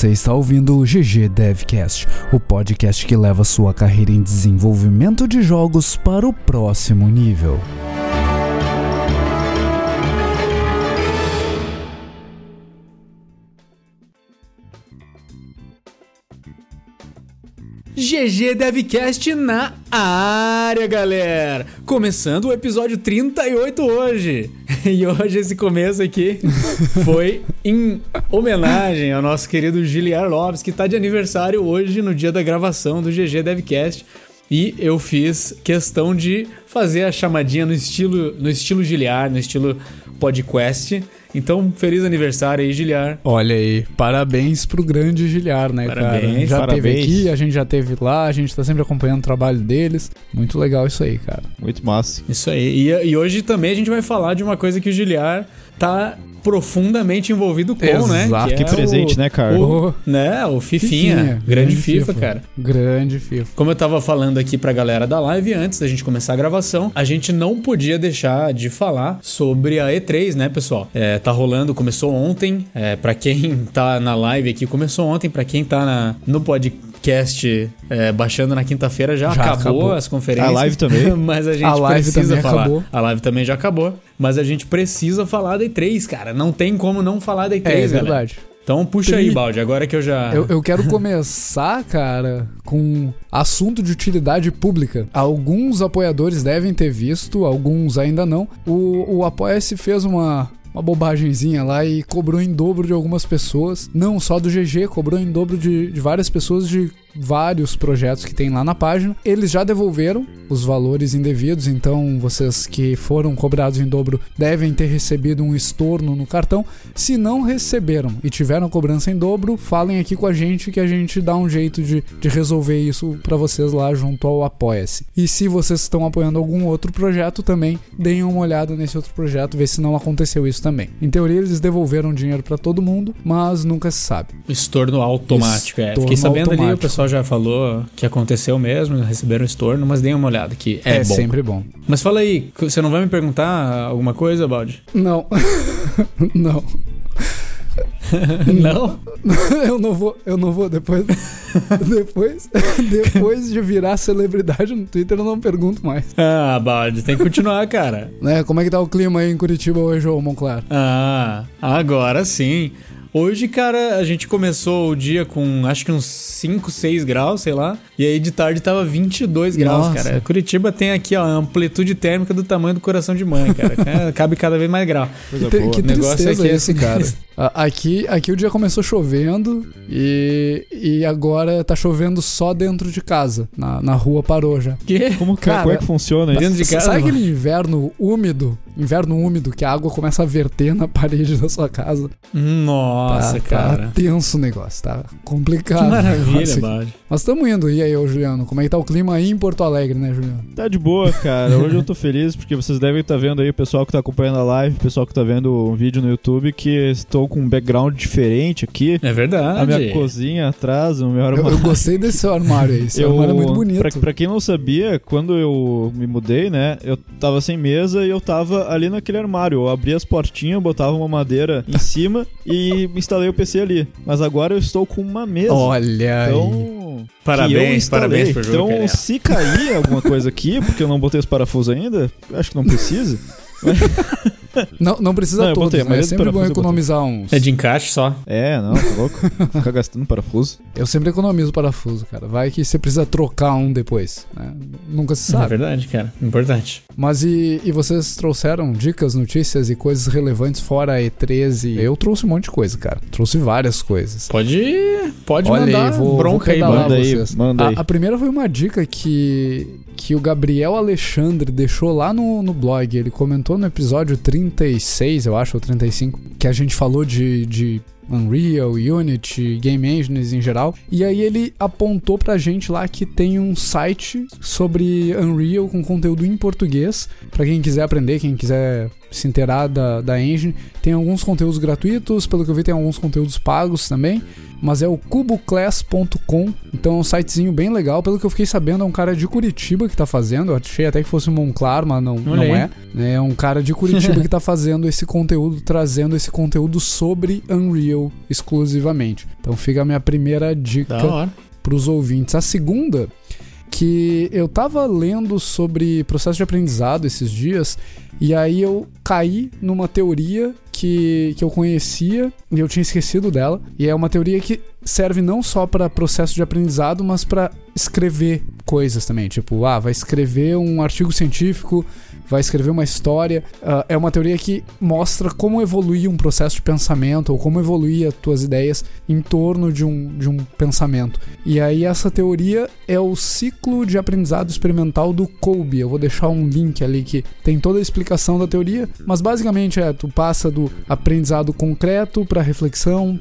Você está ouvindo o GG Devcast, o podcast que leva sua carreira em desenvolvimento de jogos para o próximo nível. GG Devcast na área, galera! Começando o episódio 38 hoje. E hoje esse começo aqui foi em homenagem ao nosso querido Giliar Lopes, que está de aniversário hoje no dia da gravação do GG Devcast. E eu fiz questão de fazer a chamadinha no estilo, no estilo Giliar, no estilo podcast. Então, feliz aniversário aí, Giliar. Olha aí, parabéns pro grande Giliar, né, Parabéns, cara? Já parabéns. teve aqui, a gente já teve lá, a gente tá sempre acompanhando o trabalho deles. Muito legal isso aí, cara. Muito massa. Isso aí. E, e hoje também a gente vai falar de uma coisa que o Giliar tá profundamente envolvido com, né? Exato. Que é presente, o, né, cara? O, né, o Fifinha. grande, FIFA, cara. Grande FIFA. Como eu tava falando aqui pra galera da live antes da gente começar a gravação, a gente não podia deixar de falar sobre a E3, né, pessoal? É, tá rolando, começou ontem. É, para quem tá na live aqui, começou ontem. Pra quem tá na, no podcast é, baixando na quinta-feira, já, Já acabou, acabou. as conferências. A live também? Mas a gente A live precisa também falar. acabou. A live também já acabou. Mas a gente precisa falar da E3, cara. Não tem como não falar da E3, É, é galera. verdade. Então puxa Tri- aí, Balde, agora que eu já. Eu, eu quero começar, cara, com assunto de utilidade pública. Alguns apoiadores devem ter visto, alguns ainda não. O, o Apoia-se fez uma, uma bobagemzinha lá e cobrou em dobro de algumas pessoas. Não só do GG, cobrou em dobro de, de várias pessoas de vários projetos que tem lá na página. Eles já devolveram os valores indevidos, então vocês que foram cobrados em dobro devem ter recebido um estorno no cartão. Se não receberam e tiveram cobrança em dobro, falem aqui com a gente que a gente dá um jeito de, de resolver isso pra vocês lá junto ao Apoia-se. E se vocês estão apoiando algum outro projeto também, deem uma olhada nesse outro projeto, ver se não aconteceu isso também. Em teoria eles devolveram dinheiro pra todo mundo, mas nunca se sabe. Estorno automático, é. Estorno Fiquei sabendo ali, o automático. Pessoal já falou que aconteceu mesmo, receberam estorno, mas deem uma olhada que é, bom. sempre bom. Mas fala aí, você não vai me perguntar alguma coisa, Balde? Não. não. não? Eu não vou, eu não vou depois. depois, depois de virar celebridade no Twitter, eu não pergunto mais. Ah, Balde, tem que continuar, cara. Né? Como é que tá o clima aí em Curitiba hoje, ô Monclar? Ah, agora sim. Hoje, cara, a gente começou o dia com acho que uns 5, 6 graus, sei lá. E aí de tarde tava 22 graus, Nossa. cara. Curitiba tem aqui, ó, a amplitude térmica do tamanho do coração de mãe, cara. É, Cabe cada vez mais grau. Coisa Que, boa. que O negócio é esse, cara. Aqui, aqui o dia começou chovendo e, e agora tá chovendo só dentro de casa. Na, na rua parou já. Que? Como, que- Cara, como é que funciona isso? Dentro de casa, Sabe mano? aquele inverno úmido? Inverno úmido que a água começa a verter na parede da sua casa. Nossa, tá, cara. Tá tenso o negócio, tá complicado. Que maravilha. Balde. Mas tamo indo. E aí, ô Juliano, como é que tá o clima aí em Porto Alegre, né, Juliano? Tá de boa, cara. Hoje eu tô feliz porque vocês devem estar vendo aí o pessoal que tá acompanhando a live, o pessoal que tá vendo o vídeo no YouTube, que estou com um background diferente aqui. É verdade. A minha cozinha atrás, o meu Eu, armário. eu gostei desse seu armário aí. Esse armário é muito bonito. Pra, pra quem não sabia, quando eu me mudei, né, eu tava sem mesa e eu tava ali naquele armário. Eu abria as portinhas, botava uma madeira em cima e instalei o PC ali. Mas agora eu estou com uma mesa. Olha aí. Então. Parabéns, eu instalei. parabéns pro jogo, Então, Canela. se cair alguma coisa aqui, porque eu não botei os parafusos ainda, acho que não precisa. Não, não precisa Não, eu todos, né? mas É sempre bom economizar uns. É de encaixe só. É, não, tá louco? Ficar gastando parafuso. Eu sempre economizo parafuso, cara. Vai que você precisa trocar um depois. né? Nunca se É sabe. verdade, cara. Importante. Mas e, e vocês trouxeram dicas, notícias e coisas relevantes fora a E13? Eu trouxe um monte de coisa, cara. Trouxe várias coisas. Pode, pode Olha mandar aí, vou, bronca vou aí, manda aí, vocês. manda aí. A, a primeira foi uma dica que, que o Gabriel Alexandre deixou lá no, no blog. Ele comentou no episódio 36, eu acho, ou 35, que a gente falou de, de Unreal, Unity, Game Engines em geral. E aí ele apontou pra gente lá que tem um site sobre Unreal com conteúdo em português. Pra quem quiser aprender, quem quiser se inteirar da, da engine. Tem alguns conteúdos gratuitos, pelo que eu vi, tem alguns conteúdos pagos também. Mas é o cuboclass.com, então é um sitezinho bem legal. Pelo que eu fiquei sabendo, é um cara de Curitiba que tá fazendo. Eu achei até que fosse um Monclar, mas não, não é. É um cara de Curitiba que tá fazendo esse conteúdo, trazendo esse conteúdo sobre Unreal exclusivamente. Então fica a minha primeira dica para os ouvintes. A segunda que eu tava lendo sobre processo de aprendizado esses dias e aí eu caí numa teoria que, que eu conhecia e eu tinha esquecido dela. E é uma teoria que serve não só para processo de aprendizado, mas para escrever coisas também. Tipo, ah, vai escrever um artigo científico vai escrever uma história. Uh, é uma teoria que mostra como evoluir um processo de pensamento ou como evoluir as tuas ideias em torno de um, de um pensamento. E aí essa teoria é o ciclo de aprendizado experimental do Kolbe. Eu vou deixar um link ali que tem toda a explicação da teoria, mas basicamente é tu passa do aprendizado concreto para reflexão,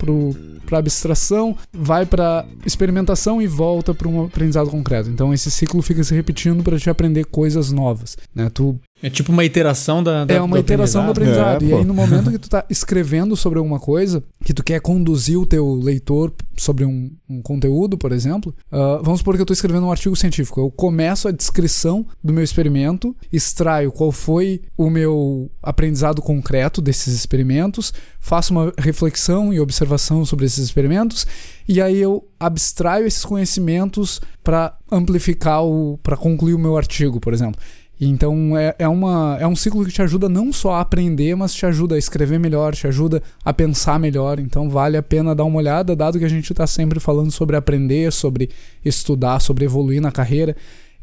para abstração, vai para experimentação e volta para um aprendizado concreto. Então esse ciclo fica se repetindo para te aprender coisas novas, né? Tu é tipo uma iteração da, da É uma do iteração do aprendizado. É, e aí, no momento que tu tá escrevendo sobre alguma coisa, que tu quer conduzir o teu leitor sobre um, um conteúdo, por exemplo, uh, vamos supor que eu estou escrevendo um artigo científico. Eu começo a descrição do meu experimento, extraio qual foi o meu aprendizado concreto desses experimentos, faço uma reflexão e observação sobre esses experimentos, e aí eu abstraio esses conhecimentos para amplificar o. para concluir o meu artigo, por exemplo. Então é, é, uma, é um ciclo que te ajuda não só a aprender, mas te ajuda a escrever melhor, te ajuda a pensar melhor. Então vale a pena dar uma olhada, dado que a gente está sempre falando sobre aprender, sobre estudar, sobre evoluir na carreira.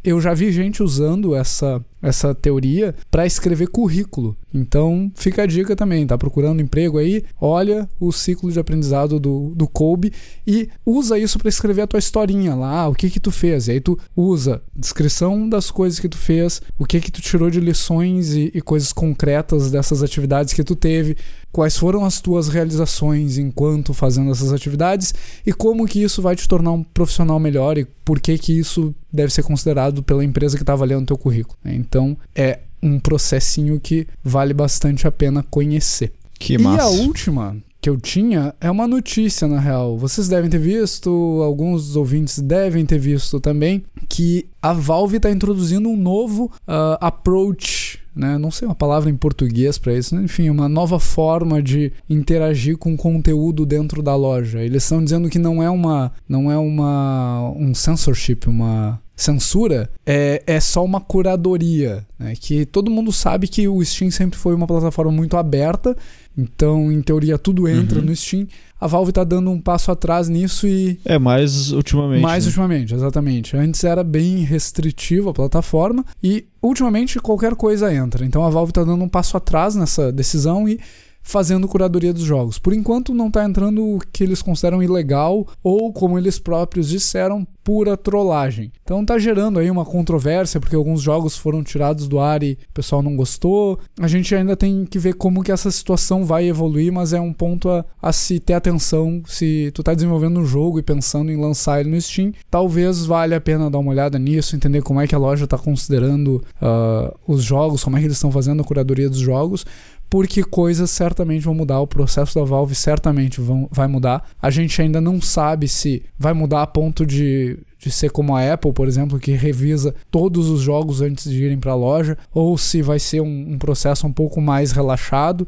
Eu já vi gente usando essa, essa teoria para escrever currículo. Então, fica a dica também, tá procurando emprego aí? Olha o ciclo de aprendizado do, do Kobe e usa isso para escrever a tua historinha lá, o que que tu fez. E aí tu usa descrição das coisas que tu fez, o que que tu tirou de lições e, e coisas concretas dessas atividades que tu teve, quais foram as tuas realizações enquanto fazendo essas atividades e como que isso vai te tornar um profissional melhor e por que que isso deve ser considerado pela empresa que está avaliando teu currículo. Então, é um processinho que vale bastante a pena conhecer. Que massa. E a última que eu tinha é uma notícia, na real. Vocês devem ter visto, alguns dos ouvintes devem ter visto também, que a Valve está introduzindo um novo uh, approach né? Não sei uma palavra em português para isso, enfim, uma nova forma de interagir com conteúdo dentro da loja. Eles estão dizendo que não é uma, não é uma um censorship, uma censura é, é só uma curadoria, né? que todo mundo sabe que o Steam sempre foi uma plataforma muito aberta, então em teoria tudo entra uhum. no Steam. A Valve está dando um passo atrás nisso e. É, mais ultimamente. Mais né? ultimamente, exatamente. Antes era bem restritivo a plataforma e ultimamente qualquer coisa entra. Então a Valve está dando um passo atrás nessa decisão e fazendo curadoria dos jogos. Por enquanto não está entrando o que eles consideram ilegal ou, como eles próprios disseram, pura trollagem. Então tá gerando aí uma controvérsia porque alguns jogos foram tirados do ar e o pessoal não gostou. A gente ainda tem que ver como que essa situação vai evoluir, mas é um ponto a, a se ter atenção se tu tá desenvolvendo um jogo e pensando em lançar ele no Steam. Talvez valha a pena dar uma olhada nisso, entender como é que a loja está considerando uh, os jogos, como é que eles estão fazendo a curadoria dos jogos porque coisas certamente vão mudar, o processo da Valve certamente vão, vai mudar. A gente ainda não sabe se vai mudar a ponto de, de ser como a Apple, por exemplo, que revisa todos os jogos antes de irem para a loja, ou se vai ser um, um, processo um pouco mais relaxado.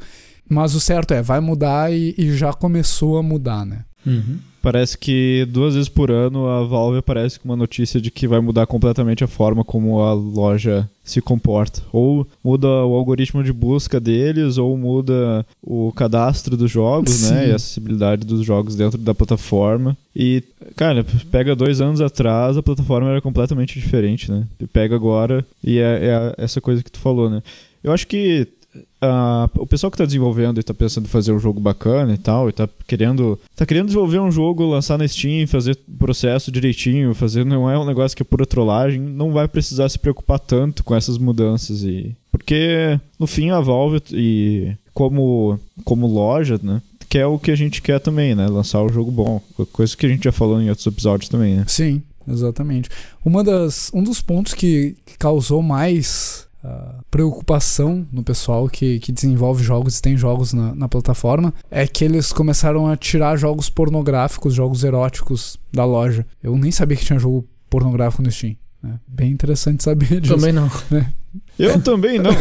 Mas o certo é, vai mudar e, e já começou a mudar, né? Uhum. Parece que duas vezes por ano a Valve aparece com uma notícia de que vai mudar completamente a forma como a loja se comporta. Ou muda o algoritmo de busca deles, ou muda o cadastro dos jogos, Sim. né? E a acessibilidade dos jogos dentro da plataforma. E, cara, pega dois anos atrás, a plataforma era completamente diferente, né? E pega agora e é, é essa coisa que tu falou, né? Eu acho que Uh, o pessoal que está desenvolvendo e está pensando em fazer um jogo bacana e tal, e está querendo, tá querendo desenvolver um jogo, lançar na Steam, fazer o processo direitinho, fazer não é um negócio que é pura trollagem, não vai precisar se preocupar tanto com essas mudanças e porque no fim a Valve e como como loja, né, quer o que a gente quer também, né, lançar um jogo bom, coisa que a gente já falou em outros episódios também, né? Sim, exatamente. Uma das um dos pontos que, que causou mais uh, preocupação no pessoal que, que desenvolve jogos e tem jogos na, na plataforma é que eles começaram a tirar jogos pornográficos, jogos eróticos da loja. Eu nem sabia que tinha jogo pornográfico no Steam. É bem interessante saber disso. Também não. né? Eu também não.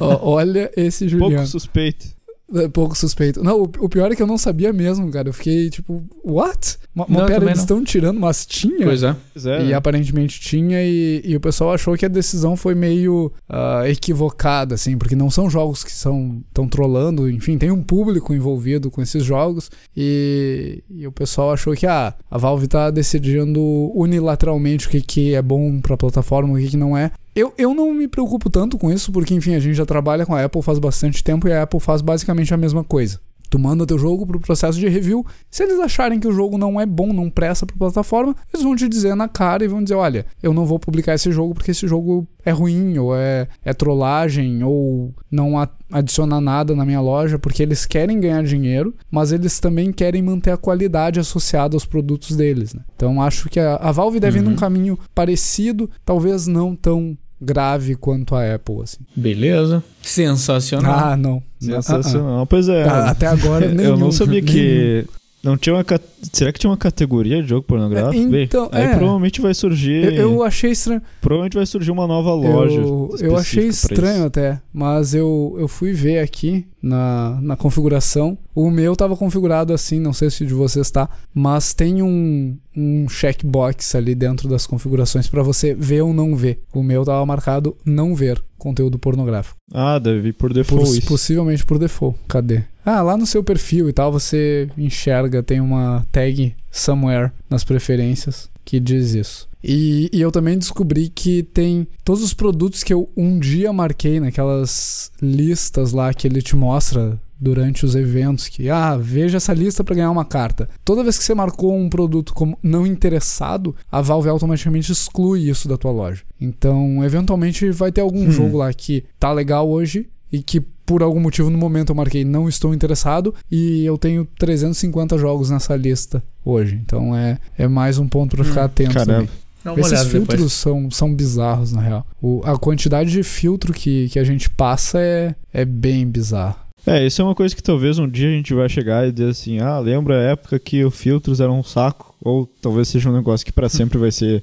Olha esse Juliano. Pouco suspeito. É pouco suspeito. Não, o, o pior é que eu não sabia mesmo, cara. Eu fiquei tipo, what? Ma- Mas Não, pera, eles estão tirando, mas tinha? Pois é. Pois é, E né? aparentemente tinha, e, e o pessoal achou que a decisão foi meio ah, equivocada, assim, porque não são jogos que são tão trolando, enfim, tem um público envolvido com esses jogos, e, e o pessoal achou que ah, a Valve tá decidindo unilateralmente o que, que é bom pra plataforma, o que, que não é. Eu, eu não me preocupo tanto com isso, porque, enfim, a gente já trabalha com a Apple faz bastante tempo e a Apple faz basicamente a mesma coisa. Tu manda teu jogo pro processo de review. Se eles acharem que o jogo não é bom, não presta pra plataforma, eles vão te dizer na cara e vão dizer: olha, eu não vou publicar esse jogo porque esse jogo é ruim, ou é, é trollagem, ou não adiciona nada na minha loja, porque eles querem ganhar dinheiro, mas eles também querem manter a qualidade associada aos produtos deles. Né? Então acho que a, a Valve deve ir Uhum. num caminho parecido, talvez não tão grave quanto a Apple. Assim. Beleza. Sensacional. Ah, não. Sensacional. Pois é. Ah, ah. Até agora nenhum. eu não sabia nenhum. que. Não tinha uma. Será que tinha uma categoria de jogo pornográfico? É, Bem, então, aí é. provavelmente vai surgir. Eu, eu achei estranho. Provavelmente vai surgir uma nova loja. Eu, eu achei estranho até, mas eu, eu fui ver aqui na, na configuração. O meu tava configurado assim, não sei se o de vocês tá, mas tem um, um checkbox ali dentro das configurações pra você ver ou não ver. O meu tava marcado não ver conteúdo pornográfico. Ah, deve vir por Por- default. isso. possivelmente por default. Cadê? Ah, lá no seu perfil e tal você enxerga, tem uma tag somewhere nas preferências que diz isso. E, e eu também descobri que tem todos os produtos que eu um dia marquei naquelas listas lá que ele te mostra durante os eventos que ah, veja essa lista para ganhar uma carta. Toda vez que você marcou um produto como não interessado, a Valve automaticamente exclui isso da tua loja. Então, eventualmente vai ter algum Hum. jogo lá que tá legal hoje e que por algum motivo no momento eu marquei não estou interessado e eu tenho 350 jogos nessa lista hoje. Então é, é mais um ponto para ficar Hum, atento caramba. também. Esses filtros depois. são, são bizarros, na real. O- a quantidade de filtro que, que a gente passa é, é bem bizarro. É, isso é uma coisa que talvez um dia a gente vai chegar e dizer assim: ah, lembra a época que os filtros eram um saco? Ou talvez seja um negócio que pra sempre vai ser.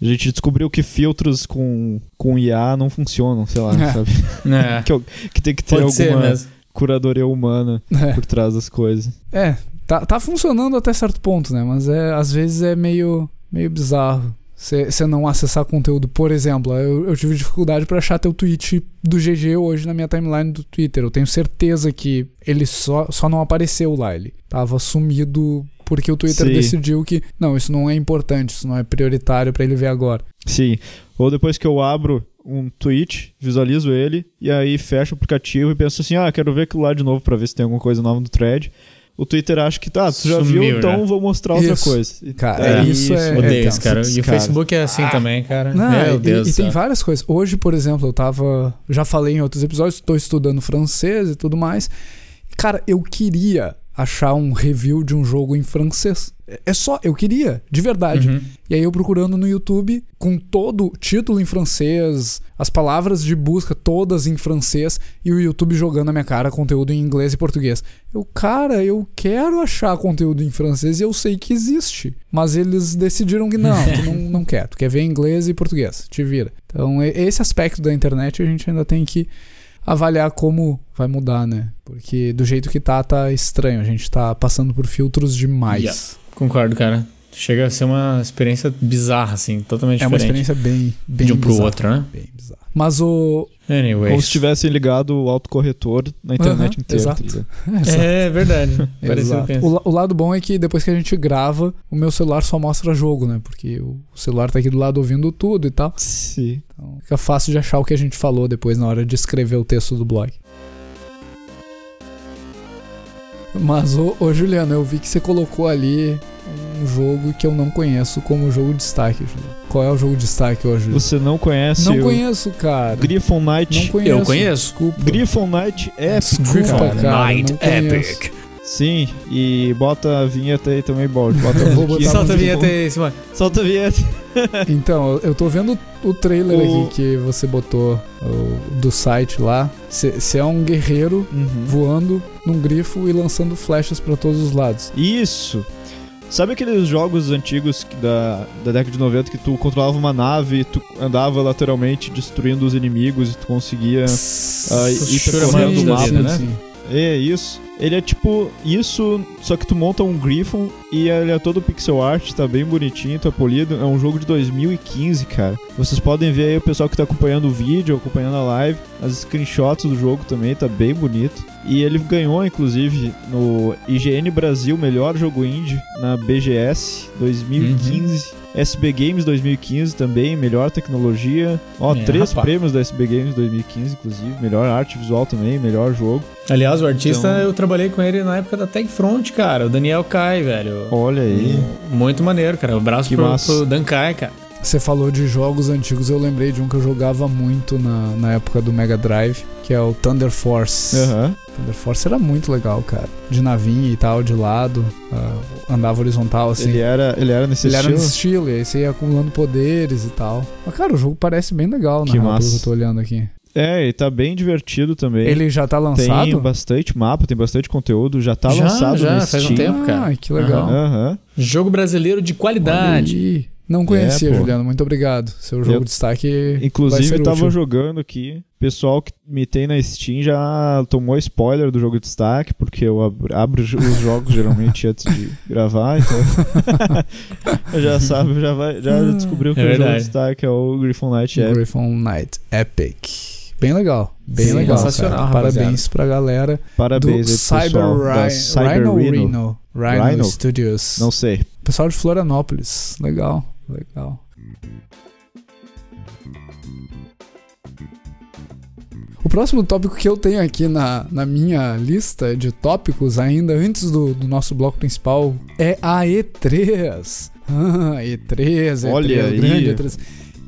A gente descobriu que filtros com, com IA não funcionam, sei lá, É. sabe? É, Que, que tem que ter pode alguma curadoria humana É, por trás das coisas. é tá, tá funcionando até certo ponto, né? Mas é, às vezes é meio, meio bizarro. Você não acessar conteúdo. Por exemplo, eu, eu tive dificuldade pra achar teu tweet do GG hoje na minha timeline do Twitter. Eu tenho certeza que ele só, só não apareceu lá. Ele tava sumido porque o Twitter Sim. decidiu que não, isso não é importante, isso não é prioritário pra ele ver agora. Sim. Ou depois que eu abro um tweet, visualizo ele, e aí fecho o aplicativo e penso assim: ah, quero ver aquilo lá de novo pra ver se tem alguma coisa nova no thread. O Twitter acha que tá, tu já Sumiu, viu, então vou mostrar outra Isso. coisa. E- Cara, isso é- Odeio isso, cara. E o Cara. Facebook é assim também, cara. Não, Meu e, Deus e do tem várias coisas. Hoje, por exemplo, eu tava. Já falei em outros episódios, estou estudando francês e tudo mais. Cara, eu queria achar um review de um jogo em francês. É- É só, eu queria, de verdade. Uhum. E aí eu procurando no YouTube, com todo o título em francês, as palavras de busca todas em francês, e o YouTube jogando na minha cara conteúdo em inglês e português. Eu, cara, eu quero achar conteúdo em francês e eu sei que existe. Mas eles decidiram que não, tu não, não quer. Tu quer ver inglês e português. Te vira. Então, esse aspecto da internet a gente ainda tem que avaliar como vai mudar, né? Porque do jeito que tá, tá estranho. A gente tá passando por filtros demais. Yeah. Concordo, cara. Chega a ser uma experiência bizarra, assim, totalmente É uma diferente. experiência bem, bem de um pro bizarra. outro, né? Bem bizarro. Mas o. Anyways. Ou se tivessem ligado o autocorretor na internet Aham, inteira. exato. tá ligado? É, exato. É verdade. Exato. O, o lado bom é que depois que a gente grava, o meu celular só mostra jogo, né? Porque o celular tá aqui do lado ouvindo tudo e tal. Sim. Então fica fácil de achar o que a gente falou depois na hora de escrever o texto do blog. Mas, ô, ô Juliano, eu vi que você colocou ali um jogo que eu não conheço como jogo de destaque. Qual é o jogo de destaque hoje? Você não conhece Não conheço, cara. Griffon Knight? Não conheço. Eu conheço. Desculpa. Griffon Knight é Desculpa, cara. cara. Night não conheço. Epic. Sim, e bota a vinheta aí também, bota. Bota a Solta a vinheta aí, Simone. Solta a vinheta. Então, eu tô vendo o trailer O- aqui que você botou o- do site lá. Você é um guerreiro Uhum. voando num grifo e lançando flechas pra todos os lados. Isso. Sabe aqueles jogos antigos da, da década de 90 que tu controlava uma nave, tu andava lateralmente destruindo os inimigos e tu conseguia ah, ir percorrendo o mapa, vida, né? né? É isso. Ele é tipo isso, só que tu monta um Griffon e ele é todo pixel art, tá bem bonitinho, tá polido. É um jogo de 2015, cara. Vocês podem ver aí o pessoal que tá acompanhando o vídeo, acompanhando a live, as screenshots do jogo também, tá bem bonito. E ele ganhou, inclusive, no IGN Brasil Melhor Jogo Indie na BGS 2015. SB Games 2015 também, melhor tecnologia. Ó, É, três rapaz. prêmios da SB Games 2015, inclusive. Melhor arte visual também, melhor jogo. Aliás, o artista, Então- eu trabalhei com ele na época da Tech Front, cara. O Daniel Kai, velho. Olha aí. Muito maneiro, cara. Um abraço Que pro, massa. pro Dan Kai, cara. Você falou de jogos antigos, eu lembrei de um que eu jogava muito na, na época do Mega Drive, que é o Thunder Force. Aham. Thunder Force era muito legal, cara. De navinha e tal, de lado, ah, andava horizontal assim. Ele era, ele era nesse Ele era estilo? nesse estilo, e aí você ia acumulando poderes e tal. Mas, cara, o jogo parece bem legal, na Que pelo massa. que eu tô olhando aqui. É, e tá bem divertido também. Ele já tá tem lançado? bastante mapa, tem bastante conteúdo, já tá Já, lançado já, no faz um tempo. cara. Ah, que legal. Aham. Jogo brasileiro de qualidade. Não conhecia, É. Juliano. Muito obrigado. Seu jogo Eu- de destaque. Inclusive, tava útil. jogando aqui. Pessoal que me tem na Steam já tomou spoiler do jogo de destaque, porque eu abro, abro os jogos geralmente antes de gravar, então. já sabe, já, vai, já descobriu que É o jogo de destaque é o Griffon Knight Epic. Griffon Knight Epic. Bem legal. Bem Sim, legal. sensacional, cara. Parabéns pra galera do Parabéns pro Cyber, pessoal da Rhino, Cyber. Rhino, Rhino Rhino? Studios. Não sei. Pessoal de Florianópolis. Legal, legal. O próximo tópico que eu tenho aqui na, na minha lista de tópicos, ainda antes do, do nosso bloco principal, é a E3. Ah, E3, E3, Olha o aí. grande E3.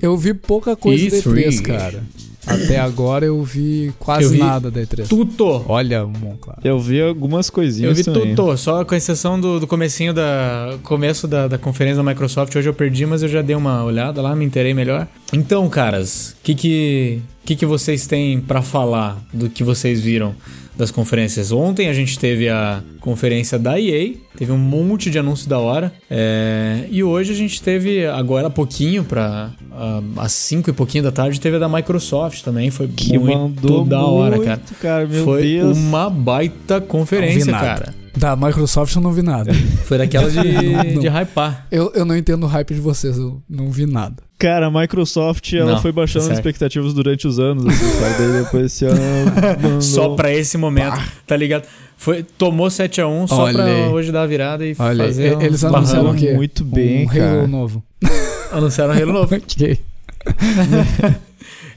Eu vi pouca coisa da E3. E3, cara. Até agora eu vi quase Eu vi nada da E3. Tudo. Olha, Monclar. Eu vi algumas coisinhas Eu vi também. tudo, só com exceção do, do comecinho da começo da, da conferência da Microsoft. Hoje eu perdi, mas eu já dei uma olhada lá, me inteirei melhor. Então, caras, o que que, que que vocês têm pra falar do que vocês viram das conferências? Ontem a gente teve a conferência da EA, teve um monte de anúncio da hora. é, e hoje a gente teve, agora há pouquinho, pra, ah, às 5 e pouquinho da tarde, teve a da Microsoft também. Foi Que muito da hora, muito, cara. cara. Meu Foi Deus. uma baita conferência, cara. Da Microsoft eu não vi nada. Foi daquela de, Não. de hypar. Eu, eu não entendo o hype de vocês, eu não vi nada. Cara, a Microsoft ela Não, foi baixando certo. as expectativas durante os anos, assim? Daí depois esse ano. mandou- Só pra esse momento, tá ligado? Foi, tomou 7x1 só Olha pra hoje dar a virada e Olha, fazer. e- eles um anunciaram o quê? muito bem, um cara. Halo novo. Anunciaram Halo novo. ok.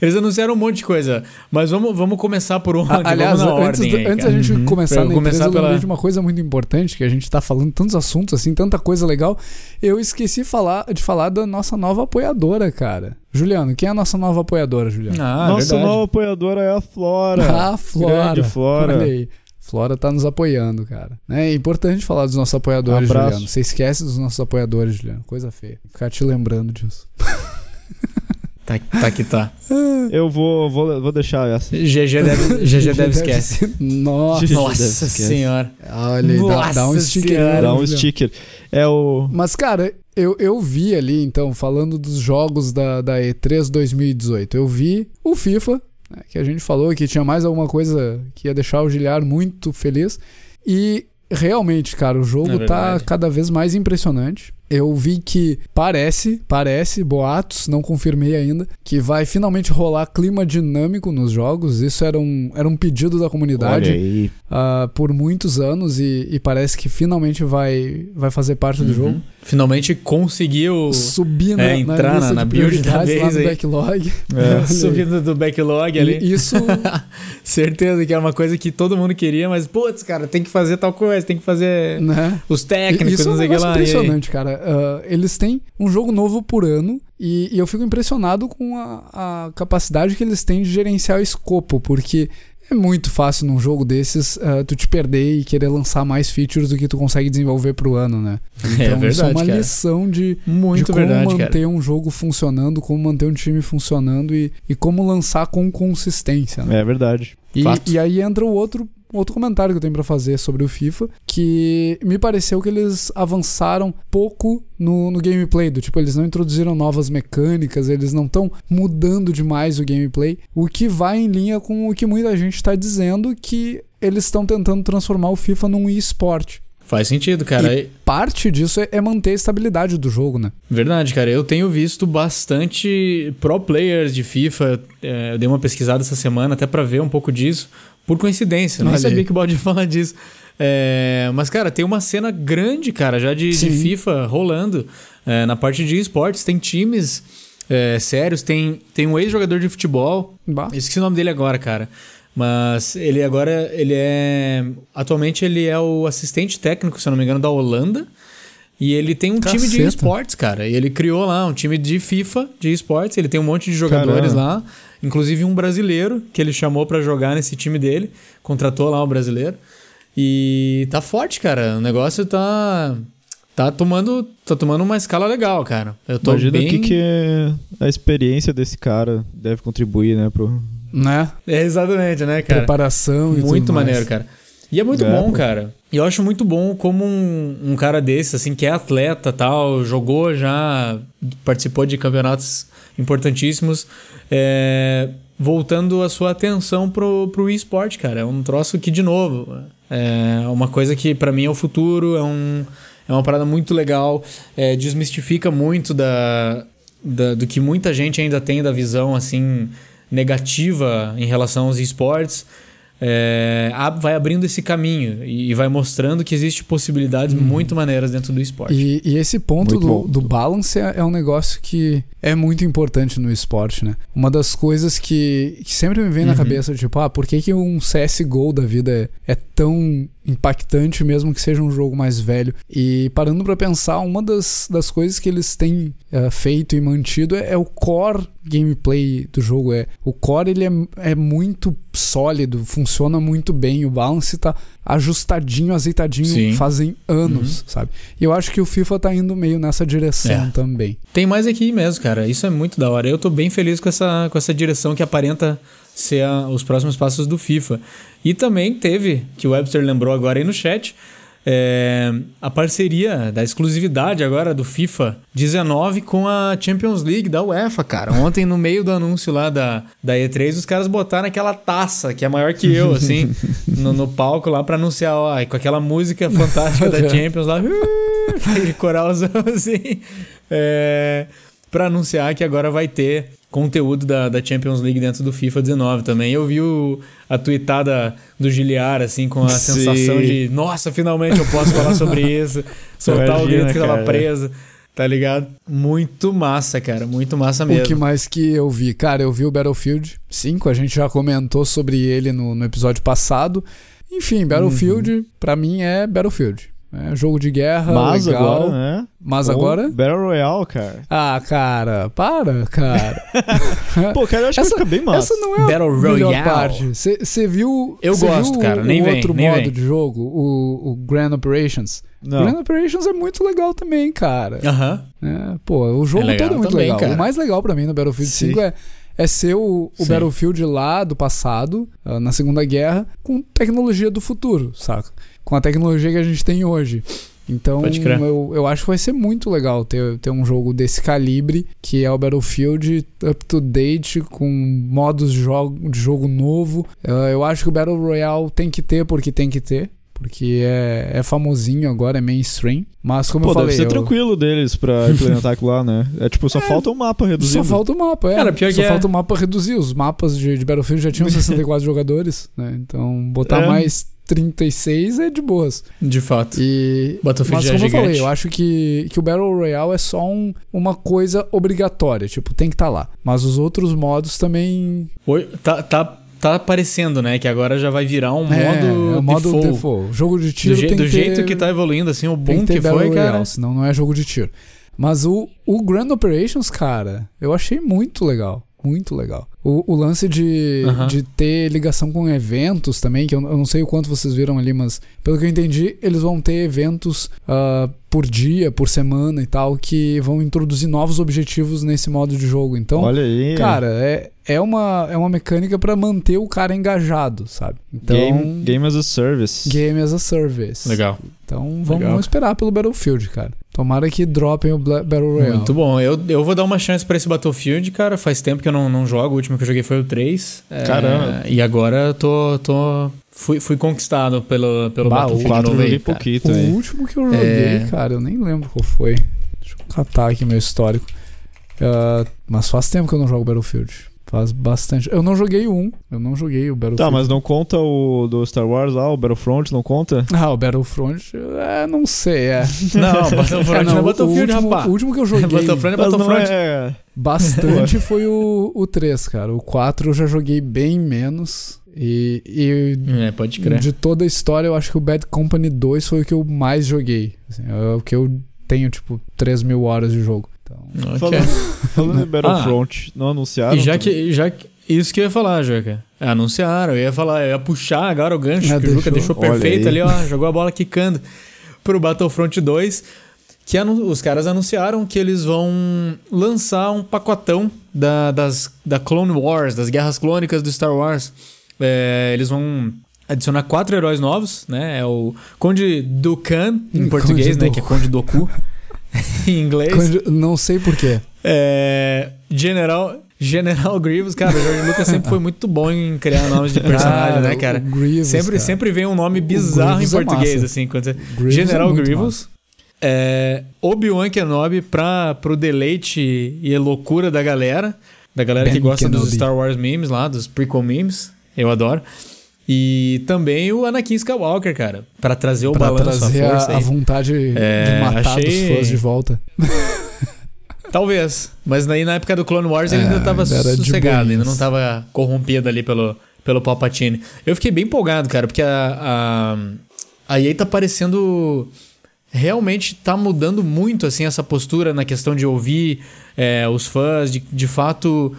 Eles anunciaram um monte de coisa. Mas vamos, vamos começar por onde? A- Aliás, vamos na antes, ordem do- aí, antes a gente Uhum. começar eu na começar empresa, pela- de uma coisa muito importante, que a gente tá falando tantos assuntos, assim, tanta coisa legal. Eu esqueci falar, de falar da nossa nova apoiadora, cara. Juliano, quem é a nossa nova apoiadora, Juliano? Ah, Nossa verdade. nova apoiadora é a Flora. a Flora. Grande Flora. Olha aí. Flora tá nos apoiando, cara. É importante falar dos nossos apoiadores, Abraço. Juliano. Você esquece dos nossos apoiadores, Juliano. Coisa feia. Ficar te lembrando disso. Tá, tá que tá. Eu vou, vou, vou deixar essa. GG deve, GG deve esquece. Nossa. Nossa esquece. senhora. Olha aí, dá, dá um Nossa sticker. Senhora. Dá um sticker. É o. Mas, cara, eu, eu vi ali, então, falando dos jogos da, da E3 2018, eu vi o FIFA, né, que a gente falou que tinha mais alguma coisa que ia deixar o Giliar muito feliz. E realmente, cara, o jogo É tá cada vez mais impressionante. Eu vi que parece, parece, boatos, não confirmei ainda, que vai finalmente rolar clima dinâmico nos jogos. Isso era um, era um pedido da comunidade Olha aí. ah, por muitos anos e, e parece que finalmente vai, vai fazer parte do jogo. Finalmente conseguiu Subir na, É, entrar lista na- na de build da prioridades lá vez no aí. backlog. É. Subindo do backlog ali. E Isso, Certeza que era uma coisa que todo mundo queria, mas, putz, cara, tem que fazer tal coisa, tem que fazer né? os técnicos, Isso é um não sei o que negócio lá. e impressionante, cara. Ah, eles têm um jogo novo por ano e, e eu fico impressionado com a, a capacidade que eles têm de gerenciar o escopo, porque é muito fácil num jogo desses uh, tu te perder e querer lançar mais features do que tu consegue desenvolver pro ano, né? É Então verdade, isso é uma cara. lição de, Muito de como verdade, manter cara. um jogo funcionando, como manter um time funcionando e, e como lançar com consistência. Né? É verdade. E, e aí entra o outro, outro comentário que eu tenho pra fazer sobre o FIFA, que me pareceu que eles avançaram pouco no, no gameplay, do tipo, eles não introduziram novas mecânicas, eles não estão mudando demais o gameplay, o que vai em linha com o que muita gente está dizendo que eles estão tentando transformar o FIFA num eSport. Faz sentido, cara. E parte disso é, é manter a estabilidade do jogo, né? Verdade, cara. Eu tenho visto bastante pro players de FIFA. É, eu dei uma pesquisada essa semana até pra ver um pouco disso. Por coincidência, aí. sabia que o Baldi ia falar disso. É, mas, cara, tem uma cena grande, cara, já de, de. FIFA rolando. É, na parte de esportes, tem times é, sérios, tem, tem um ex-jogador de futebol. Bah. Esqueci o nome dele agora, cara. Mas ele agora, ele é. Atualmente ele é o assistente técnico, se eu não me engano, da Holanda. E ele tem um time de Caceta. esportes, cara. E ele criou lá um time de FIFA, de esportes. Ele tem um monte de jogadores Caramba. lá. Inclusive um brasileiro que ele chamou pra jogar nesse time dele. Contratou lá o brasileiro. E tá forte, cara. O negócio tá. Tá tomando, tá tomando uma escala legal, cara. Eu tô Imagina bem... o que, que a experiência desse cara deve contribuir, né? Pro... Né? É, exatamente, né, cara? Preparação e tudo Muito mais. maneiro, cara. E é muito É, bom, pô. cara. E eu acho muito bom como um, um cara desse, assim, que é atleta tal, jogou já, participou de campeonatos importantíssimos, é, voltando a sua atenção pro, pro esporte, cara. É um troço que, de novo, é uma coisa que pra mim é o futuro, é, um, é uma parada muito legal, é, desmistifica muito da, da- do que muita gente ainda tem da visão, assim, negativa em relação aos esportes é, vai abrindo esse caminho e, vai mostrando que existe possibilidades muito maneiras dentro do esporte. E, e esse ponto do, do balance é, é um negócio que é muito importante no esporte, né? Uma das coisas que, que sempre me vem na Uhum. cabeça, tipo, ah, por que, que um CSGO da vida é, é tão impactante mesmo que seja um jogo mais velho? E parando pra pensar, uma das, das coisas que eles têm eh, feito e mantido é, é o core gameplay do jogo. É, o core ele é, é muito sólido, funciona muito bem, o balance tá ajustadinho, azeitadinho Sim. fazem anos, sabe? E eu acho que o FIFA tá indo meio nessa direção É. também. Tem mais aqui mesmo, cara. Isso é muito da hora. Eu tô bem feliz com essa, com essa direção que aparenta ser a- os próximos passos do FIFA. E também teve, que o Webster lembrou agora aí no chat, é, a parceria da exclusividade agora do FIFA 19 com a Champions League da UEFA, cara. Ontem, no meio do anúncio lá da, da E3, os caras botaram aquela taça, que é maior que eu, assim, no, no palco lá pra anunciar, ó, com aquela música fantástica da Champions lá, aquele coralzão assim, é, pra anunciar que agora vai ter conteúdo da, da Champions League dentro do FIFA 19 também. Eu vi o, a tweetada do Giliar, assim, com a Sim. sensação de, nossa, finalmente eu posso falar sobre isso, soltar o grito que tava cara. preso. Tá ligado? Muito massa, cara. Muito massa mesmo. O que mais que eu vi? Cara, eu vi o Battlefield 5, a gente já comentou sobre ele no, no episódio passado. Enfim, Battlefield, Uhum. pra mim, é Battlefield. É jogo de guerra, Mas legal. agora, né? Mas com agora? Battle Royale, cara. Ah, cara, para, cara. Pô, cara, eu acho Essa- que vai ficar bem massa. Essa não é Battle a melhor Royale. parte. Você viu. Eu gosto, viu cara, o, nem o vem, outro nem modo vem. de jogo, o, o Grand Operations. Não. Grand Operations é muito legal também, cara. Aham. É, pô, o jogo É legal todo é muito também, legal. cara. O mais legal pra mim no Battlefield Sim. 5 é, é ser o, o. Battlefield lá do passado, ah, na Segunda Guerra, com tecnologia do futuro, saca? Com a tecnologia que a gente tem hoje. Então, eu, eu acho que vai ser muito legal ter, ter um jogo desse calibre, que é o Battlefield up to date, com modos de jogo, de jogo novo. Eu acho que o Battle Royale tem que ter, porque tem que ter. Porque é, é famosinho agora, é mainstream. Mas como Pô, eu falei. deve ser eu- tranquilo deles pra implementar aquilo lá, né? É tipo, só falta um mapa reduzido. Só falta o mapa, é. Cara, pior Só que é. falta o mapa reduzir. Os mapas de, de Battlefield já tinham 64 jogadores, né? Então, botar É. mais 36 é de boas. De fato. E. Battlefield Mas é como eu falei, eu acho que, que o Battle Royale é só um- uma coisa obrigatória. Tipo, tem que estar lá. Mas os outros modos também. Oi, Tá, tá, tá aparecendo, né? Que agora já vai virar um é, modo, é o modo default. default. Jogo de Do, tiro je- tem do jeito que tá evoluindo, assim, o boom que que foi, Royale, cara. senão não é jogo de tiro. Mas o, o Grand Operations, cara, eu achei muito legal. muito legal. O, o lance de, Aham. de ter ligação com eventos também, que eu, eu não sei o quanto vocês viram ali, mas pelo que eu entendi, eles vão ter eventos ah, por dia, por semana e tal, que vão introduzir novos objetivos nesse modo de jogo. Então, Olha aí. cara, é, é, uma, é uma mecânica pra manter o cara engajado, sabe? Então, game, game as a service. game as a service. Legal. Então vamos, Legal. vamos esperar pelo Battlefield, cara. Tomara que dropem o Bla- Battle Royale. Muito bom. Eu, eu vou dar uma chance pra esse Battlefield, cara. Faz tempo que eu não, não jogo. O último que eu joguei foi o 3. É, Caramba. E agora eu tô. tô fui, fui conquistado pelo, pelo Bah, o Battlefield quatro eu novo aí, joguei pouquinho O último que eu joguei, É. cara, eu nem lembro qual foi. Deixa eu catar aqui meu histórico. Ah, mas faz tempo que eu não jogo Battlefield. Faz bastante. Eu não joguei um. Eu não joguei o Battlefield. Tá, mas não conta o do Star Wars lá, o Battlefront, não conta? Ah, o Battlefront, é, não sei, é. Não, Battlefront É, não, é o- Battlefield, o último, rapaz. O último que eu joguei Battlefront é Battlefront. é... bastante foi o, o 3, cara. O 4 eu já joguei bem menos. E, e É, pode crer. de toda a história, eu acho que o Bad Company 2 foi o que eu mais joguei. Assim, é o que eu tenho, tipo, 3 mil horas de jogo. Então, Ok. Falando, falando em Battlefront, não anunciaram? E já também? que, já que. Isso que eu ia falar, Juca. Anunciaram, eu ia falar, eu ia puxar agora o gancho, Ah, que o Juca deixou. deixou perfeito ali, ó. Jogou a bola quicando pro Battlefront 2. Que os caras anunciaram que eles vão lançar um pacotão da, das, da Clone Wars, das guerras clônicas do Star Wars. É, eles vão adicionar quatro heróis novos, né? É o Conde Dukan, em Conde português, né? Dooku. Que é Conde Doku. em inglês. quando- não sei porquê. É, General, General Grievous, cara, o George Lucas sempre foi muito bom em criar nomes de personagem, né, cara? Grievous, sempre, cara. sempre vem um nome bizarro em é português, massa. assim. Quando você... Grievous General é Grievous. É, Obi-Wan Kenobi pra, pro deleite e loucura da galera. Da galera que Ben gosta dos Kenobi. Star Wars memes lá, dos prequel memes. Eu adoro. E também o Anakin Skywalker, cara. Pra trazer o Pra balanço, trazer a a, força a aí. vontade É, de matar achei- os fãs de volta. Talvez. Mas daí na época do Clone Wars ele É, ainda tava sossegado, ainda não tava corrompido ali pelo, pelo Palpatine. Eu fiquei bem empolgado, cara, porque a, a, a EA tá parecendo. Realmente tá mudando muito assim essa postura na questão de ouvir é, os fãs, de, de fato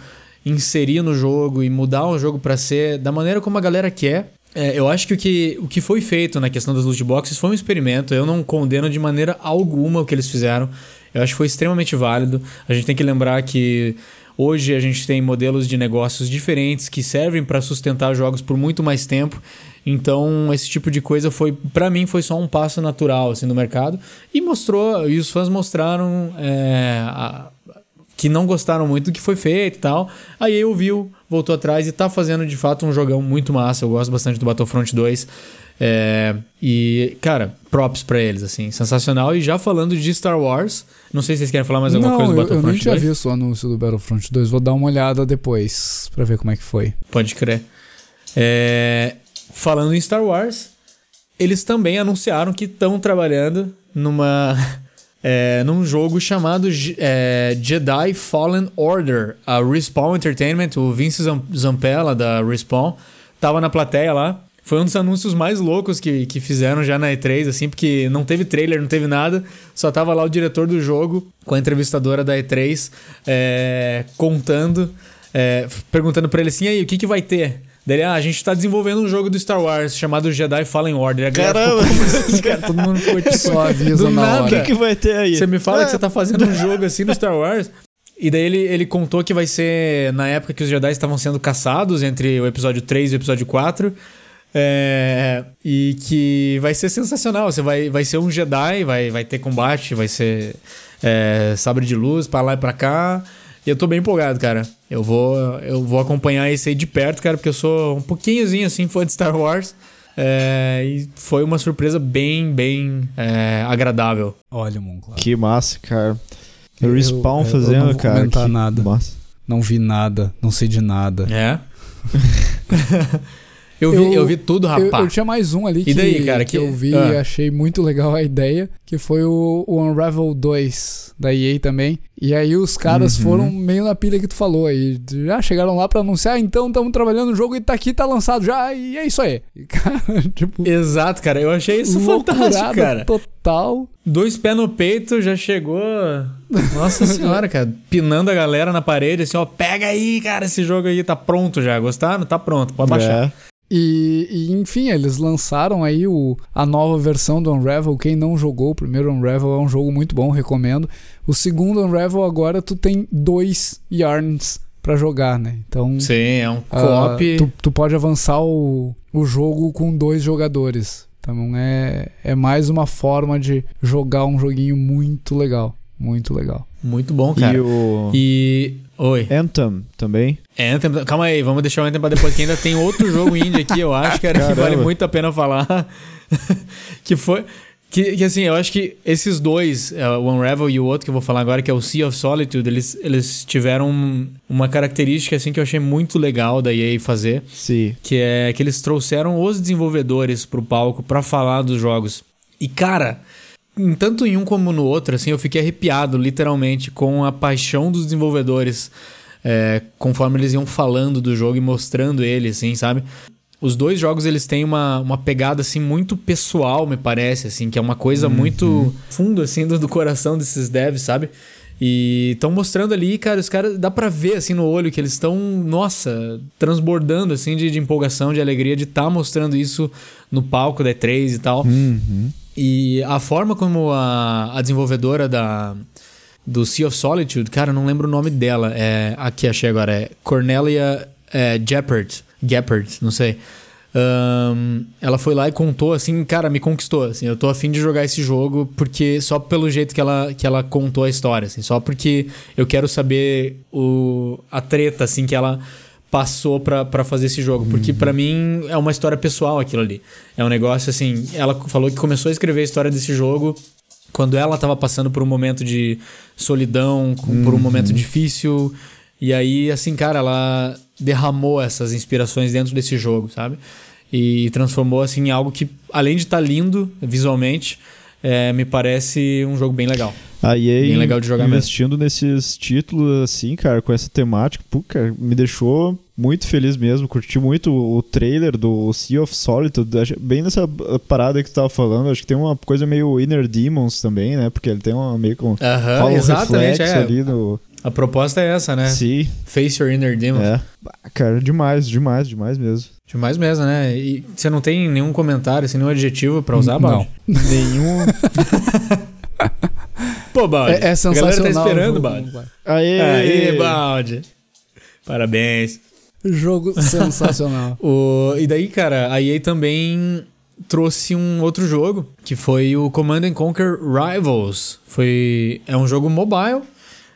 inserir no jogo e mudar o jogo pra ser da maneira como a galera quer. É, eu acho que o, que o que foi feito na questão das loot boxes foi um experimento. Eu não condeno de maneira alguma o que eles fizeram. Eu acho que foi extremamente válido. A gente tem que lembrar que hoje a gente tem modelos de negócios diferentes que servem para sustentar jogos por muito mais tempo. Então, esse tipo de coisa foi, para mim, foi só um passo natural assim no mercado e mostrou e os fãs mostraram é, a- que não gostaram muito do que foi feito e tal. Aí eu viu, voltou atrás e tá fazendo de fato um jogão muito massa. Eu gosto bastante do Battlefront 2. É, e, cara, props pra eles, assim, sensacional. E já falando de Star Wars, não sei se vocês querem falar mais alguma não, coisa do eu, eu nem Battlefront tinha 2. visto o anúncio do Battlefront 2. Vou dar uma olhada depois pra ver como é que foi. Pode crer. É, falando em Star Wars, eles também anunciaram que estão trabalhando numa é, num jogo chamado é, Jedi Fallen Order. A Respawn Entertainment, o Vince Zam- Zampella da Respawn, tava na plateia lá. Foi um dos anúncios mais loucos que, que fizeram já na E3, assim, porque não teve trailer, não teve nada. Só tava lá o diretor do jogo com a entrevistadora da E3 é, contando, é, perguntando pra ele assim: "E aí, o que, que vai ter? Daí, ele, ah, a gente tá desenvolvendo um jogo do Star Wars chamado Jedi Fallen Order. A Caramba! ficou, "Como assim, cara? Todo mundo ficou tipo, Só avisa do na nada. O hora. que, que vai ter aí? você me fala É, que você tá fazendo um jogo assim no Star Wars. E daí ele, ele contou que vai ser na época que os Jedi estavam sendo caçados entre o episódio 3 e o episódio 4. É, e que vai ser sensacional. Você vai, vai ser um Jedi, vai, vai ter combate, vai ser é, sabre de luz pra lá e pra cá. E eu tô bem empolgado, cara. Eu vou, eu vou acompanhar esse aí de perto, cara, porque eu sou um pouquinhozinho assim fã de Star Wars. É, e foi uma surpresa bem, bem é, agradável. Olha, Monclar. Que massa, cara. Eu- Respawn eu- eu fazendo, não vou cara. comentar que nada. Massa. Não vi nada, não sei de nada. É. Eu vi, eu, vi tudo, Eu, rapaz. eu tinha mais um ali E que, daí, cara, que que- eu vi ah. e achei muito legal a ideia, que foi o, o Unravel 2 da EA também. E aí os caras Uhum. foram meio na pilha que tu falou aí. Já chegaram lá pra anunciar, então estamos trabalhando no jogo e tá aqui, tá lançado já, e é isso aí. E, cara, tipo, Exato, cara. Eu achei isso fantástico, cara. total. Dois pés no peito, já chegou. Nossa senhora, cara. Pinando a galera na parede, assim, ó. Pega aí, cara, esse jogo aí tá pronto já. Gostaram? Tá pronto, pode baixar. É. E, e, enfim, eles lançaram aí o, a nova versão do Unravel. Quem não jogou o primeiro Unravel é um jogo muito bom, recomendo. O segundo Unravel agora tu tem dois Yarns pra jogar, né? Então Sim, é um ah, co-op. tu, tu pode avançar o, o jogo com dois jogadores. Então é, é mais uma forma de jogar um joguinho muito legal. Muito legal. Muito bom, cara. E o E. Oi. Anthem também. Anthem. Calma aí, vamos deixar o Anthem pra depois, que ainda tem outro jogo indie aqui, eu acho, cara, que Caramba. vale muito a pena falar. que foi. Que, que assim, eu acho que esses dois, é, o Unravel e o outro que eu vou falar agora, que é o Sea of Solitude, eles, eles tiveram um- uma característica assim que eu achei muito legal da EA fazer, Sim. que é que eles trouxeram os desenvolvedores pro palco pra falar dos jogos. E cara, tanto em um como no outro, assim, eu fiquei arrepiado, literalmente, com a paixão dos desenvolvedores, é, conforme eles iam falando do jogo e mostrando ele, assim, sabe? Os dois jogos, eles têm uma, uma pegada, assim, muito pessoal, me parece, assim, que é uma coisa muito fundo, assim, do, do coração desses devs, sabe? E estão mostrando ali, cara, os caras, dá pra ver, assim, no olho que eles estão, nossa, transbordando, assim, de, de empolgação, de alegria de estar mostrando isso no palco da E3 e tal. Uhum. E a forma como a, a desenvolvedora da, do Sea of Solitude, cara, eu não lembro o nome dela. É, aqui achei agora, é Cornelia é, Jeppert. Geppert, não sei. Ahn, ela foi lá e contou, assim, cara, me conquistou. Assim, eu tô afim de jogar esse jogo porque só pelo jeito que ela, que ela contou a história, assim, só porque eu quero saber o, a treta, assim, que ela passou pra fazer esse jogo. Porque pra mim é uma história pessoal aquilo ali. É um negócio assim. Ela falou que começou a escrever a história desse jogo quando ela tava passando por um momento de solidão, com- por um momento difícil. E aí, assim, cara, ela derramou essas inspirações dentro desse jogo, sabe? E transformou, assim, em algo que, além de estar lindo visualmente, é, me parece um jogo bem legal. A EA Bem legal de jogar mesmo. investindo nesses títulos assim, cara, com essa temática, pô, cara, me deixou muito feliz mesmo. Curti muito o, trailer do Sea of Solitude, bem nessa parada que tu tava falando. Acho que tem uma coisa meio Inner Demons também, né? Porque ele tem uma meio com Aham, rola um exatamente. reflexo É. ali no. A proposta é essa, né? Sim, Face your inner demon. é. Bah, Cara, demais, demais, demais mesmo. Demais mesmo, né? E você não tem nenhum comentário, assim, nenhum adjetivo pra usar, Não. Balde? Nenhum. Pô, Balde. É, é A sensacional. galera tá esperando, Balde. vai. Aê! Balde. Parabéns. Jogo sensacional. O... E daí, cara, a EA também trouxe um outro jogo, que foi o Command and Conquer Rivals. Foi... É um jogo mobile,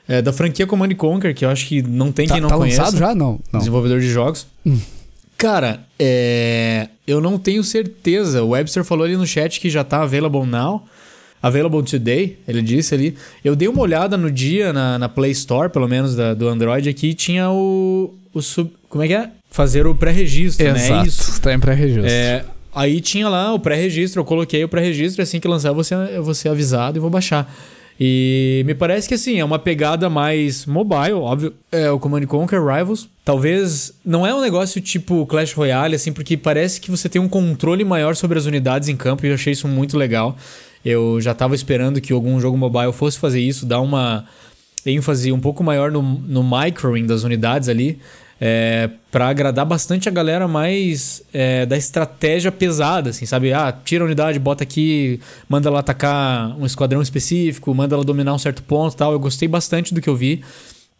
é da franquia Command and Conquer, que eu acho que não tem Tá, quem não tá conheça. lançado já? Não. não. desenvolvedor de jogos. Cara, é... eu não tenho certeza. O Webster falou ali no chat que já tá available now. Available today, ele disse ali. Eu dei uma olhada no dia na, na Play Store, pelo menos da- do Android aqui, e tinha o, o sub. Como é que é? Fazer o pré-registro, né? É isso. Tá em pré-registro. É, aí tinha lá o pré-registro, eu coloquei o pré-registro, assim que lançar ser, eu vou ser avisado e vou baixar. E me parece que assim, é uma pegada mais mobile, óbvio. É o Command Conquer Rivals. Talvez não é um negócio tipo Clash Royale, assim, porque parece que você tem um controle maior sobre as unidades em campo e eu achei isso muito legal. Eu já tava esperando que algum jogo mobile fosse fazer isso, dar uma ênfase um pouco maior no, no microing das unidades ali, é, para agradar bastante a galera mais é, da estratégia pesada, assim, sabe? Ah, tira a unidade, bota aqui, manda ela atacar um esquadrão específico, manda ela dominar um certo ponto tal. Eu gostei bastante do que eu vi.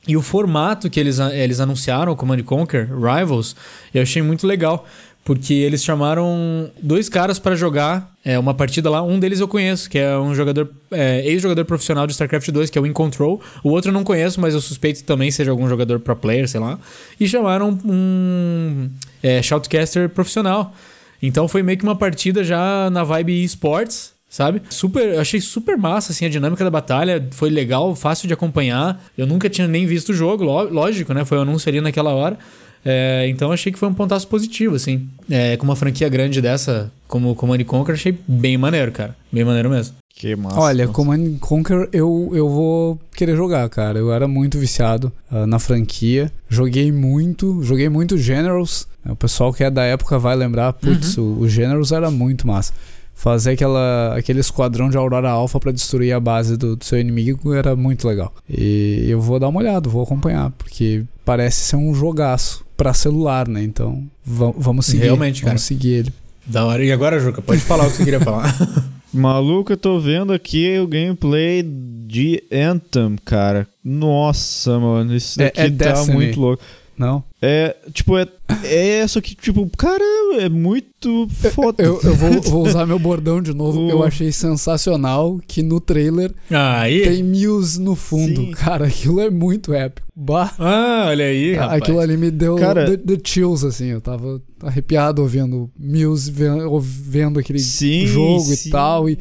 E o formato que eles, eles anunciaram, o Command Conquer Rivals, eu achei muito legal. Porque eles chamaram dois caras para jogar é, uma partida lá. Um deles eu conheço, que é um jogador, é, ex-jogador profissional de StarCraft 2, que é o In Control. O outro eu não conheço, mas eu suspeito também seja algum jogador pro player, sei lá. E chamaram um é, shoutcaster profissional. Então foi meio que uma partida já na vibe esports. sabe? Super, achei super massa, assim, a dinâmica da batalha. Foi legal, fácil de acompanhar. Eu nunca tinha nem visto o jogo, lógico, né? Foi o anúncio ali naquela hora. É, então achei que foi um pontaço positivo, assim. É, com uma franquia grande dessa, como Command Conquer, achei bem maneiro, cara. Bem maneiro mesmo. Que massa. Olha, nossa. Command Conquer eu, eu vou querer jogar, cara. Eu era muito viciado uh, na franquia. Joguei muito, joguei muito Generals. O pessoal que é da época vai lembrar, putz, uhum. o, o Generals era muito massa fazer aquela, aquele esquadrão de Aurora Alpha para destruir a base do, do, seu inimigo era muito legal. E eu vou dar uma olhada, vou acompanhar, porque parece ser um jogaço para celular, né? Então vamos seguir. Realmente, vamos seguir ele. Da hora. E agora, Juca, pode falar o que você queria falar. Maluco, eu tô vendo aqui o gameplay de Anthem, cara. Nossa, mano, isso daqui é, é tá Destiny. muito louco. Não? É, tipo, é, é só que, tipo, cara, é muito foda. Eu, eu vou, vou, usar meu bordão de novo, eu achei sensacional que no trailer aí. tem Muse no fundo. Sim. Cara, aquilo é muito épico. Bah. Ah, olha aí, rapaz. Aquilo ali me deu cara, the, the chills, assim, eu tava arrepiado ouvindo Muse, vendo, vendo aquele sim, jogo sim. e tal, e...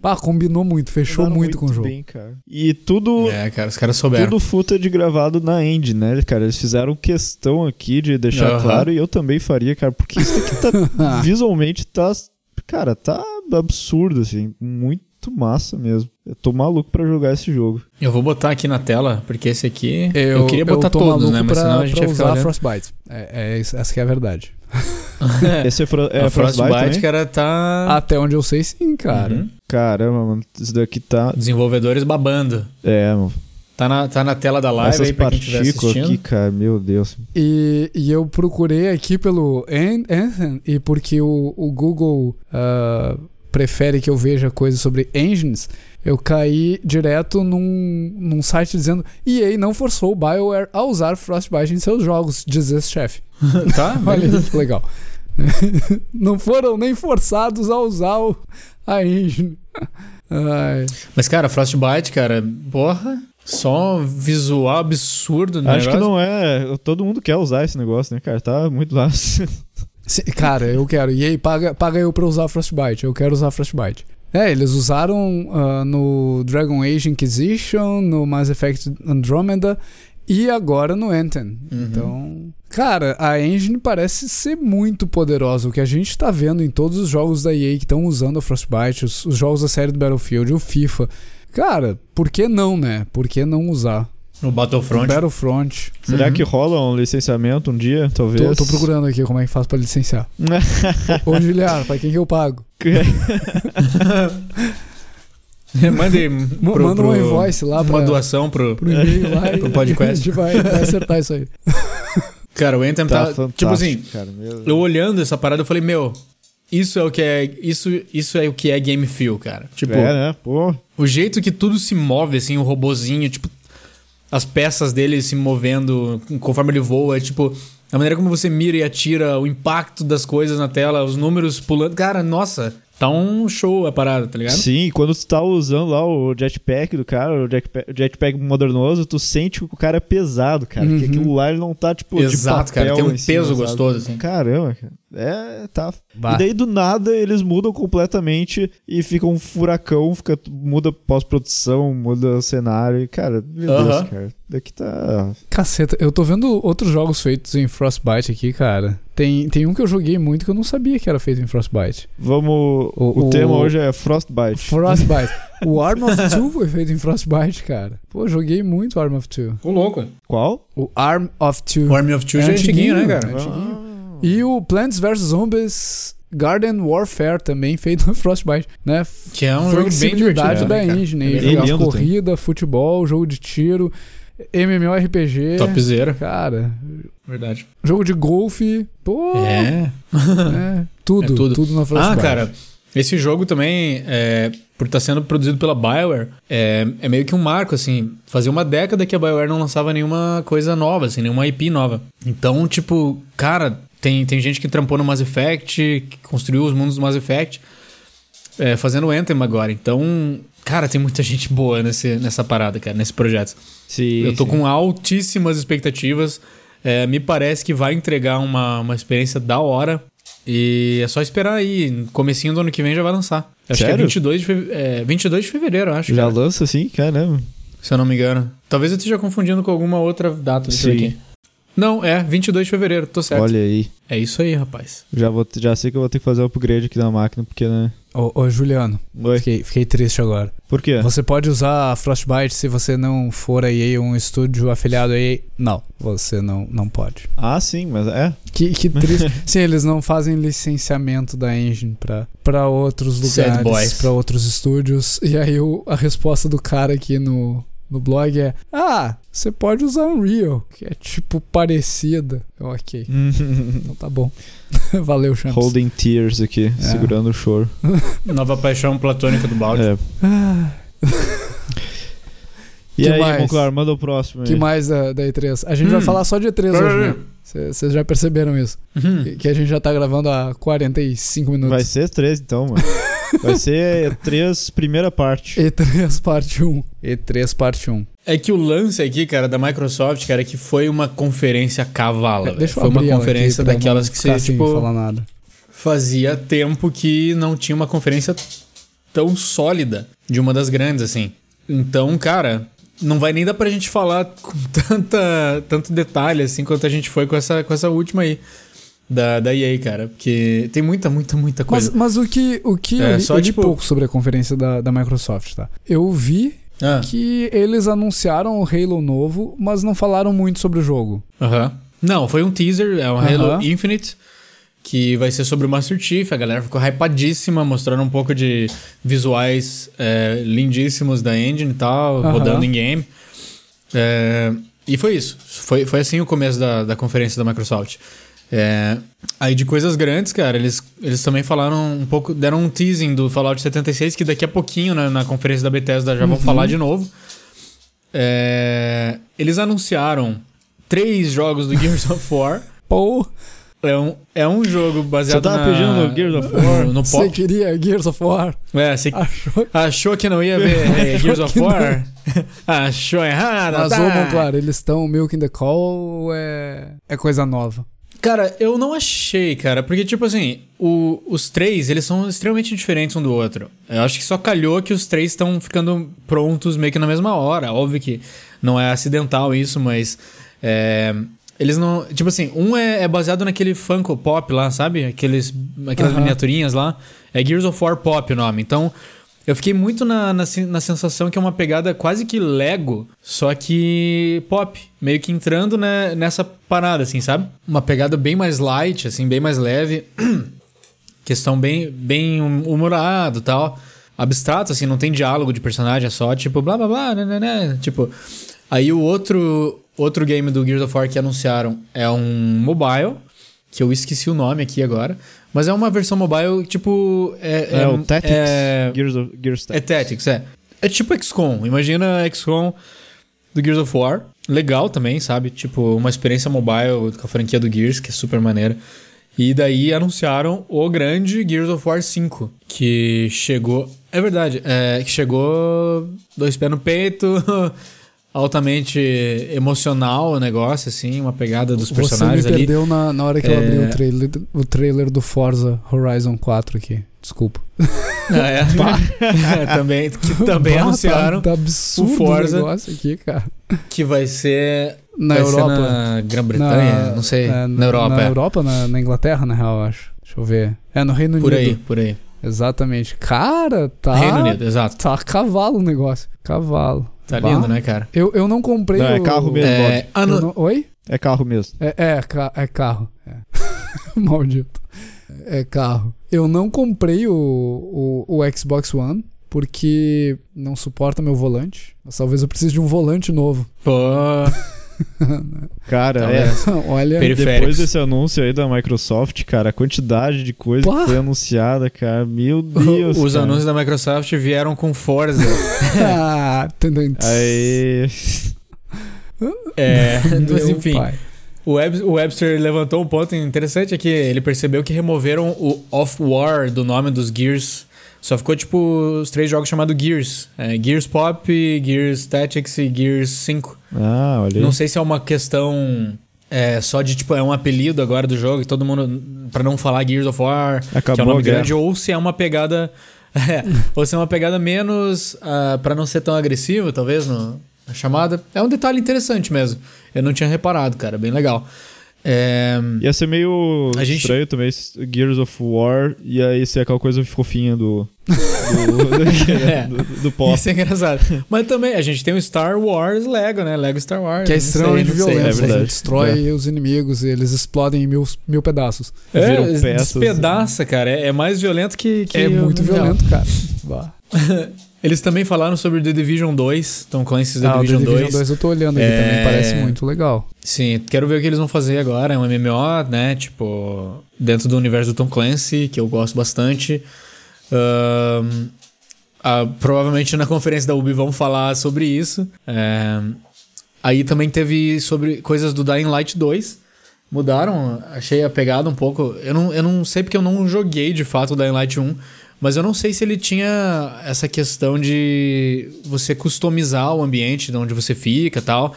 Pá, combinou muito, fechou muito, muito, com o jogo. Bem, cara. E tudo. É, cara, os caras souberam. Tudo footage gravado na End, né, cara? Eles fizeram questão aqui de deixar uhum. claro e eu também faria, cara, porque isso aqui tá. visualmente tá. Cara, tá absurdo, assim. Muito massa mesmo. Eu tô maluco pra jogar esse jogo. Eu vou botar aqui na tela, porque esse aqui. Eu, eu queria botar eu todos, né? Mas pra, senão a gente ia ficar. Frostbite. É, é, essa que é a verdade. Esse é, fro é a Frostbite, Frostbite cara, tá. Até onde eu sei, sim, cara. Uhum. Caramba, mano. Isso daqui tá. Desenvolvedores babando. É, mano. Tá na, tá na tela da live Essas aí pra quem estiver assistindo. aqui, cara, meu Deus. E, e eu procurei aqui pelo Anthem e porque o, o Google uh, prefere que eu veja coisas sobre engines, eu caí direto num, num site dizendo EA não forçou o BioWare a usar Frostbite em seus jogos, diz esse chefe. tá? Olha aí que legal. não foram nem forçados a usar o, a engine. Ai. Mas, cara, Frostbite, cara, porra. Só visual absurdo, né? Acho que não é. Todo mundo quer usar esse negócio, né, cara? Tá muito lá. cara, eu quero. E aí, paga, paga eu pra usar Frostbite. Eu quero usar Frostbite. É, eles usaram uh, no Dragon Age Inquisition, no Mass Effect Andromeda e agora no Anthem. Uhum. Então, cara, a engine parece ser muito poderosa. O que a gente está vendo em todos os jogos da EA que estão usando a Frostbite, os, os, jogos da série do Battlefield, o FIFA. Cara, por que não, né? Por que não usar? No Battlefront. No Battlefront. Será uhum. que rola um licenciamento um dia, talvez? Tô, tô procurando aqui como é que faz pra licenciar. ô, ô Juliano, pra quem que eu pago? Mande pro, Manda uma invoice lá pra, Uma doação pro, pro e-mail lá pro podcast. A gente vai, vai acertar isso aí. Cara, o Anthem tá... tá tipo assim, cara, eu olhando essa parada, eu falei, meu... Isso é o que é. Isso, isso é o que é game feel, cara. Tipo, é, né? Pô. O jeito que tudo se move, assim, o robozinho, tipo, as peças dele se movendo conforme ele voa, tipo, a maneira como você mira e atira, o impacto das coisas na tela, os números pulando. Cara, nossa, Tá um show a parada, tá ligado? Sim, quando tu tá usando lá o jetpack do cara, o jetpack, jetpack modernoso, tu sente que o cara é pesado, cara. Uhum. Porque aquilo lá ele não tá, tipo, Exato, cara. Tem um peso gostoso, assim. Caramba, cara. É, tá. Bah. E daí do nada eles mudam completamente e fica um furacão, fica, muda pós-produção, muda o cenário. E, cara, meu uh -huh. Deus, cara. Daqui tá. Caceta, eu tô vendo outros jogos feitos em Frostbite aqui, cara. Tem, tem um que eu joguei muito que eu não sabia que era feito em Frostbite. Vamos. O, o, o tema hoje é Frostbite. Frostbite. o Arm of Two foi feito em Frostbite, cara. Pô, joguei muito Arm of Two. O louco. Qual? O Arm of Two. O Arm of Two é já é antiguinho, né, cara? É antiguinho. Ah. E o Plants vs Zombies Garden Warfare também feito no Frostbite, né? Que é um jogo bem divertido da né, engine, é jogar corrida, futebol, jogo de tiro, MMORPG. Topzera. Cara, verdade. Jogo de golfe, pô. É. é tudo, é tudo, tudo na Frostbite. Ah, cara, esse jogo também, é, por estar tá sendo produzido pela BioWare, é, é, meio que um marco, assim. Fazia uma década que a BioWare não lançava nenhuma coisa nova, assim, nenhuma IP nova. Então, tipo, cara, tem, tem gente que trampou no Mass Effect, que construiu os mundos do Mass Effect, é, fazendo Anthem agora. Então, cara, tem muita gente boa nesse, nessa parada, cara, nesse projeto. Sim, Eu tô sim. com altíssimas expectativas. É, me parece que vai entregar uma, uma experiência da hora. E é só esperar aí. Comecinho do ano que vem já vai lançar. Acho que é Sério? 22 de, fe- é, 22 de fevereiro, acho. Já cara, lança assim? Caramba. se eu não me engano. Talvez eu esteja confundindo com alguma outra data. Sim. aqui. Não, é 22 de fevereiro, tô certo. Olha aí. É isso aí, rapaz. Já, vou, já sei que eu vou ter que fazer o upgrade aqui na máquina, porque, né? Ô, ô, Juliano, Oi. fiquei, fiquei triste agora. Por quê? Você pode usar a Frostbite se você não for aí um estúdio afiliado aí. Não, você não, não pode. Ah, sim, mas é. Que, que triste. Sim, eles não fazem licenciamento da engine pra, pra outros lugares, pra outros estúdios. E aí o- a resposta do cara aqui no, no blog é: Ah, você pode usar Unreal, que é tipo parecida. Eu, ok, então tá bom. Valeu, Champs. Holding tears aqui, É. segurando o choro. Nova paixão platônica do balde. É. Ah, E Que aí, mais? Monclar, manda o próximo aí. que mais da, da E3? A gente vai Hum. falar só de E3 hoje, né? Vocês já perceberam isso? Uhum. Que- Que a gente já tá gravando há 45 minutos. Vai ser três então, mano. Vai ser três primeira parte. E3 parte 1. E3 parte 1. É que o lance aqui, cara, da Microsoft, cara, é que foi uma conferência cavala. É, Deixa eu foi uma conferência aqui pra daquelas que você, tipo, falar nada. fazia tempo que não tinha uma conferência tão sólida de uma das grandes, assim. Então, cara, não vai nem dar pra gente falar com tanta, tanto detalhe, assim, quanto a gente foi com essa, com essa última aí. Da, da EA, cara. Porque tem muita, muita, muita Mas, coisa. mas o que, o que É, eu, li, só, eu li tipo- pouco sobre a conferência da, da Microsoft, tá? Eu vi Ah, que eles anunciaram o Halo novo, mas não falaram muito sobre o jogo. aham. Não, foi um teaser, é um. Halo Infinite. Que vai ser sobre o Master Chief. A galera ficou hypadíssima, mostrando um pouco de visuais é, lindíssimos da engine e tal, Aham. rodando em game. É, e foi isso. Foi, foi assim o começo da, da conferência da Microsoft. É, aí de coisas grandes, cara, eles, eles também falaram um pouco, deram um teasing do Fallout 76, que daqui a pouquinho, né, na conferência da Bethesda, já vão falar de novo. É, eles anunciaram três jogos do Gears of War. Pô, É um, é um jogo baseado Você tava na... pedindo no Gears of War? No, no você pop. queria Gears of War? É, você Achou achou que não ia ver é, Gears of War? achou errado, Mas, tá? ô, Monclar, eles estão milking the call é, é coisa nova? Cara, eu não achei, cara, porque, tipo assim, o- os três, eles são extremamente diferentes um do outro. Eu acho que só calhou que os três estão ficando prontos meio que na mesma hora. Óbvio que não é acidental isso, mas. é, eles não. Tipo assim, um é, é baseado naquele Funko Pop lá, sabe? Aqueles, aquelas miniaturinhas lá. É Gears of War Pop o nome. Então. Eu fiquei muito na, na, na sensação que é uma pegada quase que Lego, só que pop. Meio que entrando né, nessa parada, assim, sabe? Uma pegada bem mais light, assim, bem mais leve. Questão bem, bem hum- humorado tal. Abstrato, assim, não tem diálogo de personagem, é só tipo blá blá blá, né, né, né. Tipo. Aí o outro, outro game do Gears of War que anunciaram é um mobile, que eu esqueci o nome aqui agora. Mas é uma versão mobile, tipo. É, É, o Tactics. É, Gears of Gears é Tactics. Tactics, é. É tipo XCOM. Imagina XCOM do Gears of War. Legal também, sabe? Tipo, uma experiência mobile com a franquia do Gears, que é super maneira. E daí anunciaram o grande Gears of War 5, que chegou. É verdade, é, que chegou dois pés no peito, altamente emocional o negócio, assim, uma pegada dos personagens Você me ali. perdeu na, na hora que eu É. abri o trailer, o trailer do Forza Horizon 4 aqui. Desculpa. Ah, é. É, também, que também Bah, anunciaram Tá, tá absurdo o Forza. o negócio aqui, cara. que vai ser Na vai ser Europa. na Grã-Bretanha, não sei. é, na Europa, Na é. Europa, na, na Inglaterra, na real, eu acho. Deixa eu ver. É no Reino Por Unido. aí, por aí. Exatamente. Cara, tá. Reino Unido, exato. Tá cavalo o negócio. Cavalo. Tá Bah. lindo, né, cara? Eu, eu não comprei. Não, é o- carro mesmo. É, não- Oi? É carro mesmo. É, é, é carro. É. Maldito. É carro. Eu não comprei o, o, o Xbox One porque não suporta meu volante. Mas talvez eu precise de um volante novo. Pô, Cara, Tá é. vendo? Olha. Depois desse anúncio aí da Microsoft, cara, a quantidade de coisa Pá. que foi anunciada, cara, meu Deus. os cara. anúncios da Microsoft vieram com Forza. ah. Aí. É, mas enfim, pai. o, Web- o Webster levantou um ponto interessante aqui. Ele percebeu que removeram o Off-War do nome dos Gears. Só ficou tipo os três jogos chamados Gears. É, Gears Pop, Gears Tactics e Gears 5. Ah, olha aí. Não sei se é uma questão é, só de, tipo, é um apelido agora do jogo e todo mundo pra não falar Gears of War, que é Acabou o nome grande, ou se é uma pegada. é, ou se é uma pegada menos. Uh, para não ser tão agressivo, talvez, no, na chamada. É um detalhe interessante mesmo. Eu não tinha reparado, cara. Bem legal. É, Ia ser meio A gente- estranho também Gears of War e aí ser aquela coisa fofinha do. do, do, É. do, do pop. Isso é engraçado. Mas também, a gente tem o Star Wars Lego, né? Lego Star Wars. Que é extremamente violento. é você verdade. destrói os inimigos e eles explodem em mil, mil pedaços. É, Viram peças. despedaça, cara. É, é mais violento que. que é muito violento, cara. Eles também falaram sobre The Division 2, Tom Clancy's The Ah, o The Division, Division 2. 2 eu tô olhando aqui É. também, parece muito legal. Sim, quero ver o que eles vão fazer agora. É um MMO, né? Tipo, dentro do universo do Tom Clancy, que eu gosto bastante. Ah, provavelmente na conferência da Ubi vão falar sobre isso. É, aí também teve sobre coisas do Dying Light 2. Mudaram, achei a pegada um pouco. Eu não, eu não sei porque eu não joguei de fato o Dying Light 1, mas eu não sei se ele tinha essa questão de você customizar o ambiente de onde você fica e tal.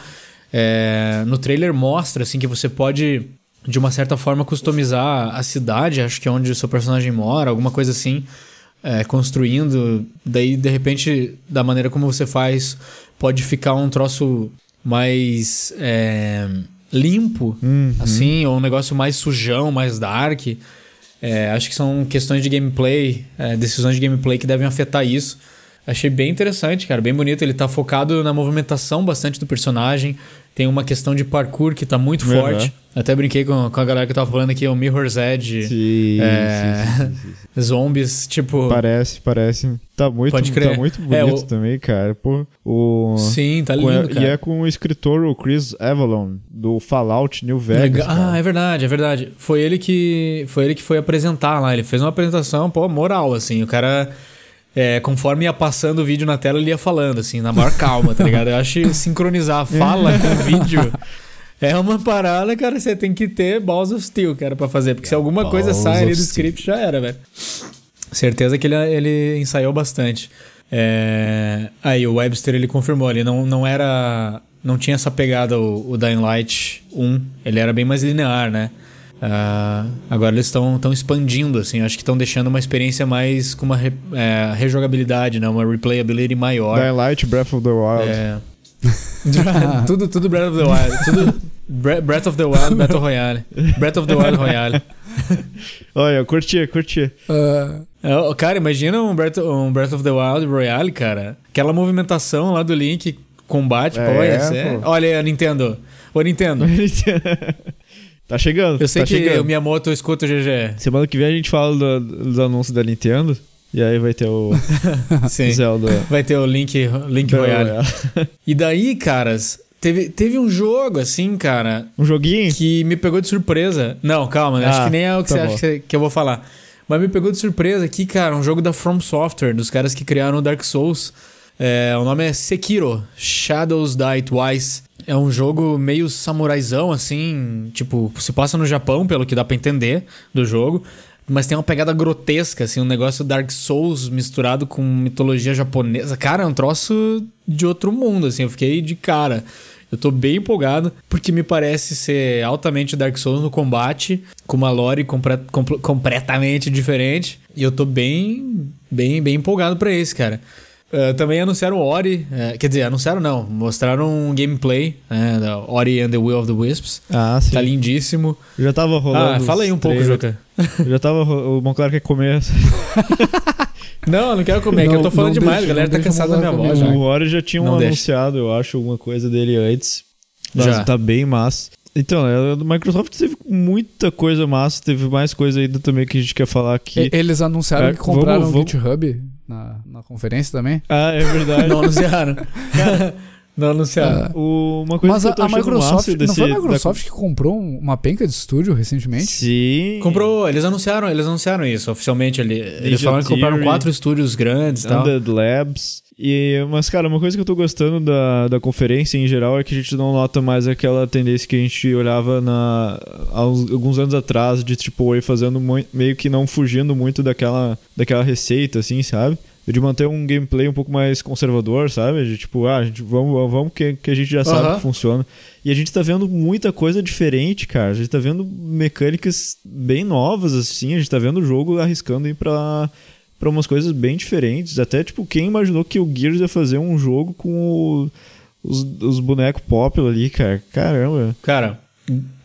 É, no trailer mostra assim que você pode de uma certa forma customizar a cidade, acho que é onde o seu personagem mora, alguma coisa assim, é, construindo. Daí de repente, da maneira como você faz, pode ficar um troço mais é, limpo, Uhum. assim, ou um negócio mais sujão, mais dark. É, acho que são questões de gameplay, é, decisões de gameplay que devem afetar isso. Achei bem interessante, cara, bem bonito. Ele tá focado na movimentação bastante do personagem. Tem uma questão de parkour que tá muito Uhum. forte. Até brinquei com, com a galera que tava falando aqui, é o Mirror's Edge. Sim, É, sim, sim, sim. Zombies, tipo. Parece, parece. Tá muito, Pode crer. tá muito É, bonito o- também, cara. Pô, o... Sim, tá com- lindo, cara. E é com o escritor, o Chris Avalon, do Fallout New Vegas. Ah, é verdade, é verdade. Foi ele que foi ele que foi apresentar lá. Ele fez uma apresentação, pô, moral, assim. O cara, é, conforme ia passando o vídeo na tela, ele ia falando, assim, na maior calma, tá ligado? Eu acho que sincronizar a fala com o vídeo é uma parada, cara. Você tem que ter balls of steel, cara, pra fazer. Porque se alguma coisa sai ali do script, já era, velho. Certeza que ele, ele ensaiou bastante. É, Aí o Webster ele confirmou, ele não, não era. Não tinha essa pegada o, o Dying Light 1, ele era bem mais linear, né? Ah, agora eles estão expandindo, assim, acho que estão deixando uma experiência mais com uma re- é, rejogabilidade, né? Uma replayability maior. Dying Light, Breath of the Wild. É. tudo, tudo Breath of the Wild. Tudo Bre- Breath of the Wild Battle Royale. Breath of the Wild Royale. Olha, eu curti, curti. É, ô, Cara, imagina um Breath, um Breath of the Wild Royale, cara. Aquela movimentação lá do Link, combate, pô, É, ia ser- pô. Olha aí, a Nintendo. Ô, Nintendo. tá chegando. Eu sei tá que chegando. o Miyamoto escuta o GG. Semana que vem a gente fala do- dos anúncios da Nintendo. E aí vai ter o. Zelda. Vai ter o Link, Link Royale. E daí, caras, teve, teve um jogo assim, cara, Um joguinho? que me pegou de surpresa. Não, calma, né? acho Ah, que nem é o que tá você bom. acha que, você- que eu vou falar. Mas me pegou de surpresa aqui, cara, um jogo da From Software, dos caras que criaram o Dark Souls. É, o nome é Sekiro, Shadows Die Twice. É um jogo meio samuraizão, assim, tipo, se passa no Japão, pelo que dá pra entender do jogo. Mas tem uma pegada grotesca, assim, um negócio Dark Souls misturado com mitologia japonesa. Cara, é um troço de outro mundo, assim, eu fiquei de cara. Eu tô bem empolgado, porque me parece ser altamente Dark Souls no combate, com uma lore compre- compl- completamente diferente. E eu tô bem, bem, bem empolgado pra esse, cara. Ah, também anunciaram o Ori, eh, quer dizer, anunciaram não, mostraram um gameplay, né, da Ori and the Will of the Wisps. Ah, sim. Tá lindíssimo. Já tava rolando. Ah, fala aí um pouco. Juca. Já tava. O Monclar quer comer. Não, eu não quero comer, é que eu tô Não- falando não demais, deixa- a galera não tá cansada da minha voz. O Ori já tinha um Não anunciado, eu acho, alguma coisa dele antes. Mas Já. tá bem massa. Então, a do Microsoft teve muita coisa massa, teve mais coisa ainda também que a gente quer falar aqui. Eles anunciaram É, que compraram vamos- o vamos- GitHub na, na conferência também. Ah, é verdade. Não anunciaram. não anunciaram. O- uma coisa Mas que a, eu tô a achando Microsoft. desse, não foi a da- Microsoft que comprou um- uma penca de estúdio recentemente? Sim. Comprou, eles anunciaram, eles anunciaram isso oficialmente ali. Eles Ninja falaram que compraram Theory, quatro estúdios grandes e tal. Labs. E, mas, cara, uma coisa que eu tô gostando da, da conferência em geral é que a gente não nota mais aquela tendência que a gente olhava na, há uns- alguns anos atrás de tipo, aí fazendo meio que não fugindo muito daquela, daquela receita, assim, sabe? De manter um gameplay um pouco mais conservador, sabe? De tipo, ah, a gente, vamos, vamos que, que a gente já sabe Aham. que funciona. E a gente tá vendo muita coisa diferente, cara. A gente tá vendo mecânicas bem novas, assim. A gente tá vendo o jogo arriscando ir pra, pra umas coisas bem diferentes. Até, tipo, quem imaginou que o Gears ia fazer um jogo com o- os, os bonecos pop ali, cara? Caramba. Cara,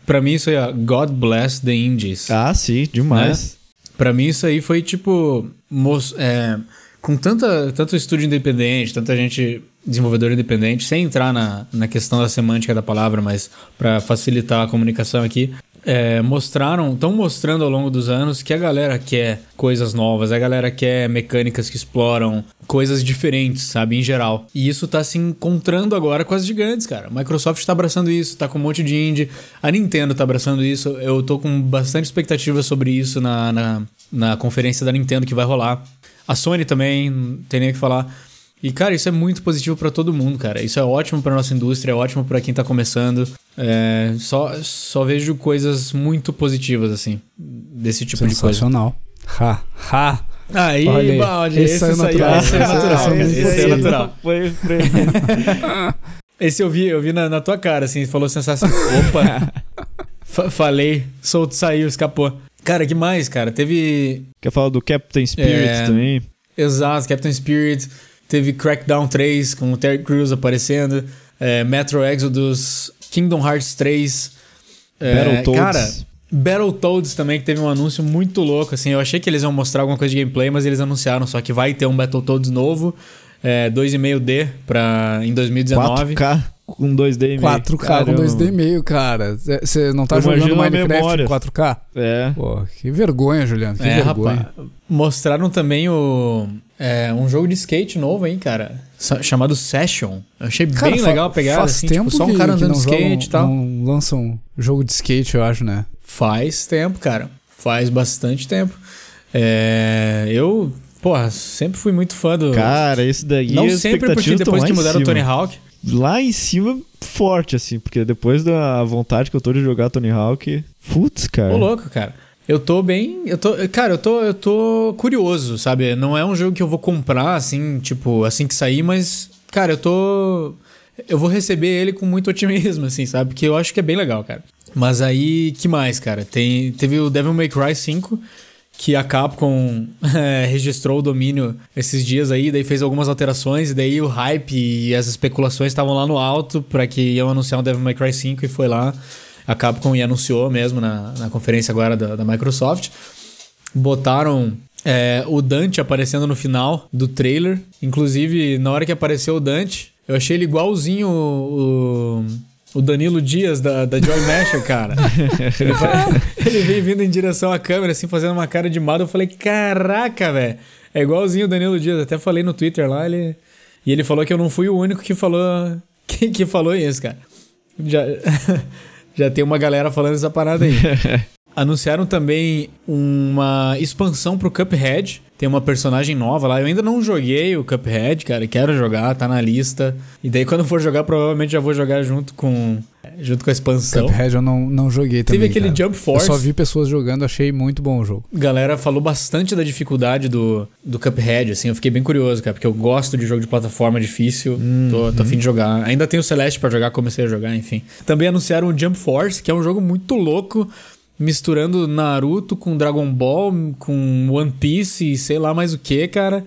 pra mim isso aí, ó, God bless the indies. Ah, sim, demais. Pra mim isso aí foi tipo. mos- é, com tanta, tanto estúdio independente, tanta gente desenvolvedor independente, sem entrar na, na questão da semântica da palavra, mas pra facilitar a comunicação aqui, é, mostraram, estão mostrando ao longo dos anos que a galera quer coisas novas, a galera quer mecânicas que exploram coisas diferentes, sabe, em geral. E isso tá se encontrando agora com as gigantes, cara. Microsoft tá abraçando isso, tá com um monte de indie. A Nintendo tá abraçando isso. Eu tô com bastante expectativa sobre isso na, na, na conferência da Nintendo que vai rolar. A Sony também, não tem nem o que falar. E, cara, isso é muito positivo pra todo mundo, cara. Isso é ótimo pra nossa indústria, é ótimo pra quem tá começando. É, só, só vejo coisas muito positivas, assim, desse tipo de coisa. Sensacional. Ha, ha. Aí, Olha aí. balde, Esse esse, é saiu, natural. esse é natural. Esse é Esse, é possível. natural. Foi, foi. Esse eu vi, eu vi na, na tua cara, assim, falou sensacional. Opa! Fa- falei, solto, saiu, escapou. Cara, que mais, cara? Teve. Quer falar do Captain Spirit É. também? Exato, Captain Spirit. Teve Crackdown 3 com o Terry Crews aparecendo. é, Metro Exodus. Kingdom Hearts 3. é, Battletoads. Cara, Battletoads também, que teve um anúncio muito louco, assim. Eu achei que eles iam mostrar alguma coisa de gameplay, mas eles anunciaram só que vai ter um Battletoads novo. É, 2,5D pra, em 2019. 4K com 2D e meio. 4K com Caramba. 2D e meio, cara. Você não tá Eu jogando Minecraft memória. em 4K? É. Pô, que vergonha, Juliano. Que É, vergonha. rapaz. Mostraram também o. é, um jogo de skate novo, hein, cara? Chamado Session. Eu achei Cara, bem legal a pegada, Faz assim, tempo tipo, só um cara andando de não skate e tal. Não lançam jogo de skate, eu acho, né? Faz tempo, cara. Faz bastante tempo. É, eu, porra, sempre fui muito fã do. Cara, esse daí não as sempre porque depois que mudaram o. Tony Hawk. Lá em cima, forte, assim, porque depois da vontade que eu tô de jogar Tony Hawk, putz, cara. Ô, louco, cara. Eu tô bem. Eu tô. Cara, eu tô, eu tô curioso, sabe? Não é um jogo que eu vou comprar, assim, tipo, assim que sair, mas, cara, eu tô. Eu vou receber ele com muito otimismo, assim, sabe? Porque eu acho que é bem legal, cara. Mas aí, que mais, cara? Tem, teve o Devil May Cry 5, que a Capcom é, registrou o domínio esses dias aí, daí fez algumas alterações, e daí o hype e as especulações estavam lá no alto pra que iam anunciar o Devil May Cry 5 e foi lá. A Capcom e anunciou mesmo na, na conferência agora da, da Microsoft. Botaram é, o Dante aparecendo no final do trailer. Inclusive, na hora que apareceu o Dante, eu achei ele igualzinho o, o Danilo Dias da, da Joy Masher, cara. ele, vai- ele vem vindo em direção à câmera, assim, fazendo uma cara de mal. Eu falei, caraca, velho. É igualzinho o Danilo Dias. Até falei no Twitter lá, ele... E ele falou que eu não fui o único que falou, que, que falou isso, cara. Já, já tem uma galera falando essa parada aí. Anunciaram também uma expansão pro Cuphead. Tem uma personagem nova lá. Eu ainda não joguei o Cuphead, cara. Quero jogar, tá na lista. E daí quando for jogar, provavelmente já vou jogar junto com, junto com a expansão. Cuphead eu não, não joguei também. Teve aquele cara. Jump Force. Eu só vi pessoas jogando, achei muito bom o jogo. Galera falou bastante da dificuldade do, do Cuphead, assim, eu fiquei bem curioso, cara, porque eu gosto de jogo de plataforma difícil, tô, tô afim de jogar. Ainda tem o Celeste pra jogar, comecei a jogar, enfim. Também anunciaram o Jump Force, que é um jogo muito louco, misturando Naruto com Dragon Ball, com One Piece e sei lá mais o que, cara.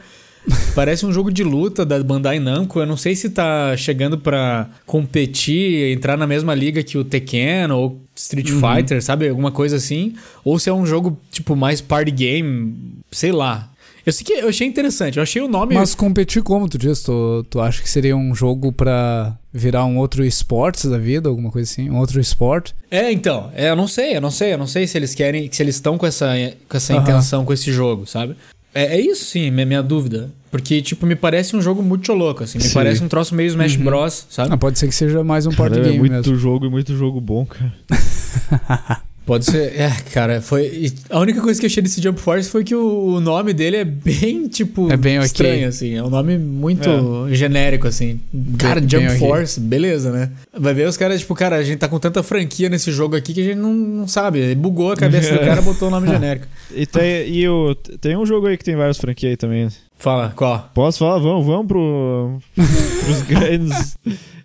Parece um jogo de luta da Bandai Namco. Eu não sei se tá chegando pra competir, entrar na mesma liga que o Tekken ou Street Fighter, sabe? Alguma coisa assim. Ou se é um jogo, tipo, mais party game, sei lá. Eu sei que eu achei interessante. Eu achei o nome. Mas competir como, tu diz? Tu, tu acha que seria um jogo pra virar um outro esportes da vida, alguma coisa assim? Um outro esporte? É, então. É, eu não sei, eu não sei. Eu não sei se eles querem. Se eles estão com essa, com essa intenção com esse jogo, sabe? É, é isso sim, minha, minha dúvida. Porque, tipo, me parece um jogo muito louco, assim. Me Sim. parece um troço meio Smash Bros, sabe? Ah, pode ser que seja mais um party Cara, é game muito mesmo. jogo e muito jogo bom, cara. Pode ser. É, cara, foi. A única coisa que eu achei desse Jump Force foi que o, nome dele é bem, tipo, É bem estranho, assim. É um nome muito genérico, assim. Cara, Bem- Jump bem. Force, beleza, né? Vai ver os caras, tipo, cara, a gente tá com tanta franquia nesse jogo aqui que a gente não, não sabe. Bugou a cabeça do cara botou o nome genérico. E, tem, e o, tem um jogo aí que tem várias franquias aí também. Fala, qual? Posso falar? Vamos, vamos pro, pros grandes,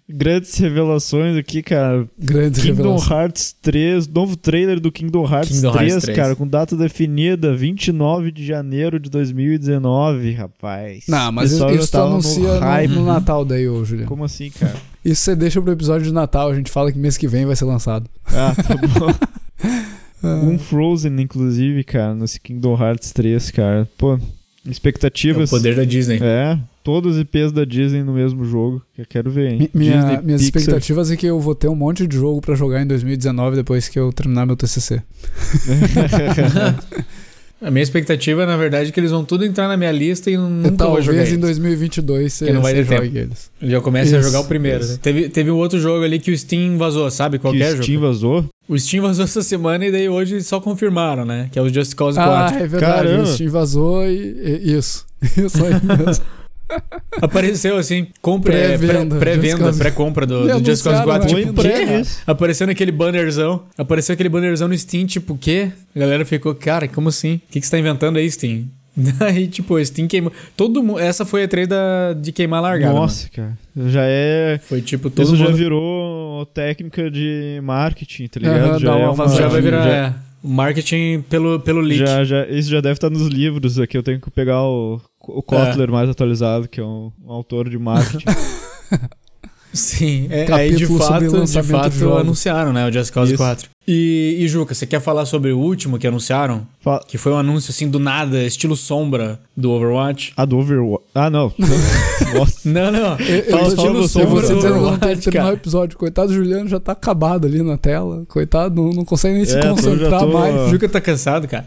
grandes revelações aqui, cara. Grandes Kingdom revelações. Hearts 3, novo trailer do Kingdom Hearts, Kingdom 3, Hearts 3. cara, com data definida, 29 de janeiro de 2019, rapaz. Não, mas isso, isso tu anuncia no, hype. no Natal daí, ô Juliano. Como assim, cara? Isso você deixa pro episódio de Natal, a gente fala que mês que vem vai ser lançado. Ah, tá bom. Um Frozen, inclusive, cara, nesse Kingdom Hearts 3, cara. Pô, É o expectativas. poder da Disney. É, todos os IPs da Disney no mesmo jogo. que Eu quero ver, hein? Mi- minha- Disney, minhas Pixar. expectativas é que eu vou ter um monte de jogo pra jogar em 2019 depois que eu terminar meu TCC. A minha expectativa, na verdade, é que eles vão tudo entrar na minha lista e nunca vou Talvez jogar em eles. 2022 você, Que não vai ter jogue eles. Já começa a jogar o primeiro. né? Teve, teve um outro jogo ali que o Steam vazou, sabe? que Qualquer o Steam jogo. vazou. O Steam vazou essa semana e daí hoje só confirmaram, né? Que é o Just Cause Ah, 4. é verdade. Caramba. O Steam vazou e, e- isso. Isso aí mesmo. Apareceu assim, compra, é, pré- Pré-venda, pré-venda, pré-compra do, do Just Cause anunciaram, 4. né? Tipo, pré nisso. Apareceu naquele bannerzão. Apareceu aquele bannerzão no Steam, tipo, o quê? A galera ficou, cara, como assim? O que, que você tá inventando aí, Steam? Daí, tipo, Steam queimou. Todo mundo. Essa foi a trade da, de queimar largada. mano. Nossa, cara. Já é. Foi tipo, todo Isso já mundo. virou técnica de marketing, tá ligado? Aham, já é uma. Já vai virar já- é, marketing pelo, pelo leak. Já, já, isso já deve estar nos livros aqui. Eu tenho que pegar o, o Kotler mais atualizado, que é um, um autor de marketing. Sim, é, aí de sobre fato, de de fato anunciaram, né? O Just Cause Isso. 4. E, e Juca, você quer falar sobre o último que anunciaram? Fa- Que foi um anúncio assim do nada, estilo sombra do Overwatch? ah, do Overwatch. Ah, não. Nossa. Não, não. Eu, Fala eu, estilo eu, eu sombra vou do Overwatch, terminar o cara. episódio. Coitado do Juliano já tá acabado ali na tela. Coitado, não, não consegue nem se É, já concentrar tô- mais. O Juca tá cansado, cara.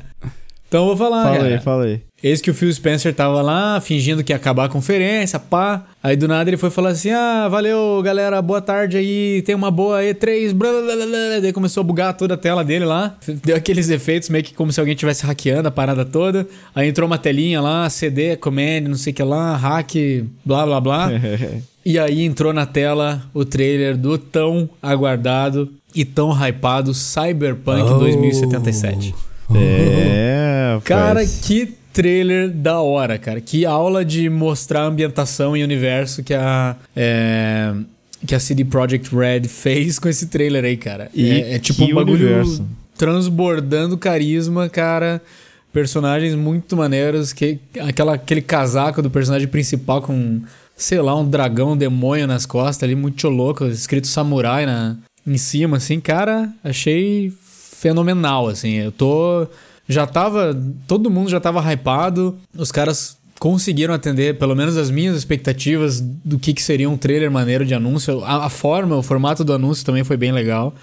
Então eu vou falar, fala cara. aí, fala aí. Eis que o Phil Spencer tava lá, fingindo que ia acabar a conferência, pá. Aí do nada ele foi falar assim: Ah, valeu, galera, boa tarde aí, tem uma boa E3, blá blá blá blá. blá. Daí começou a bugar toda a tela dele lá. Deu aqueles efeitos meio que como se alguém estivesse hackeando a parada toda. Aí entrou uma telinha lá, CD, command, não sei o que lá, hack, blá blá blá. E aí entrou na tela o trailer do tão aguardado e tão hypado Cyberpunk Oh. 2077. é, Cara, rapaz. que trailer da hora, cara. Que aula de mostrar a ambientação e universo que a. é, que a CD Projekt Red fez com esse trailer aí, cara. E é, é tipo um bagulho universo. transbordando carisma, cara. Personagens muito maneiros. Que, aquela, aquele casaco do personagem principal com, sei lá, um dragão, um demônio nas costas ali, muito louco, escrito samurai na, em cima, assim, cara, achei fenomenal, assim. Eu tô. Já tava. Todo mundo já tava hypado. Os caras conseguiram atender, pelo menos, as minhas expectativas do que, que seria um trailer maneiro de anúncio. A, a forma, o formato do anúncio também foi bem legal.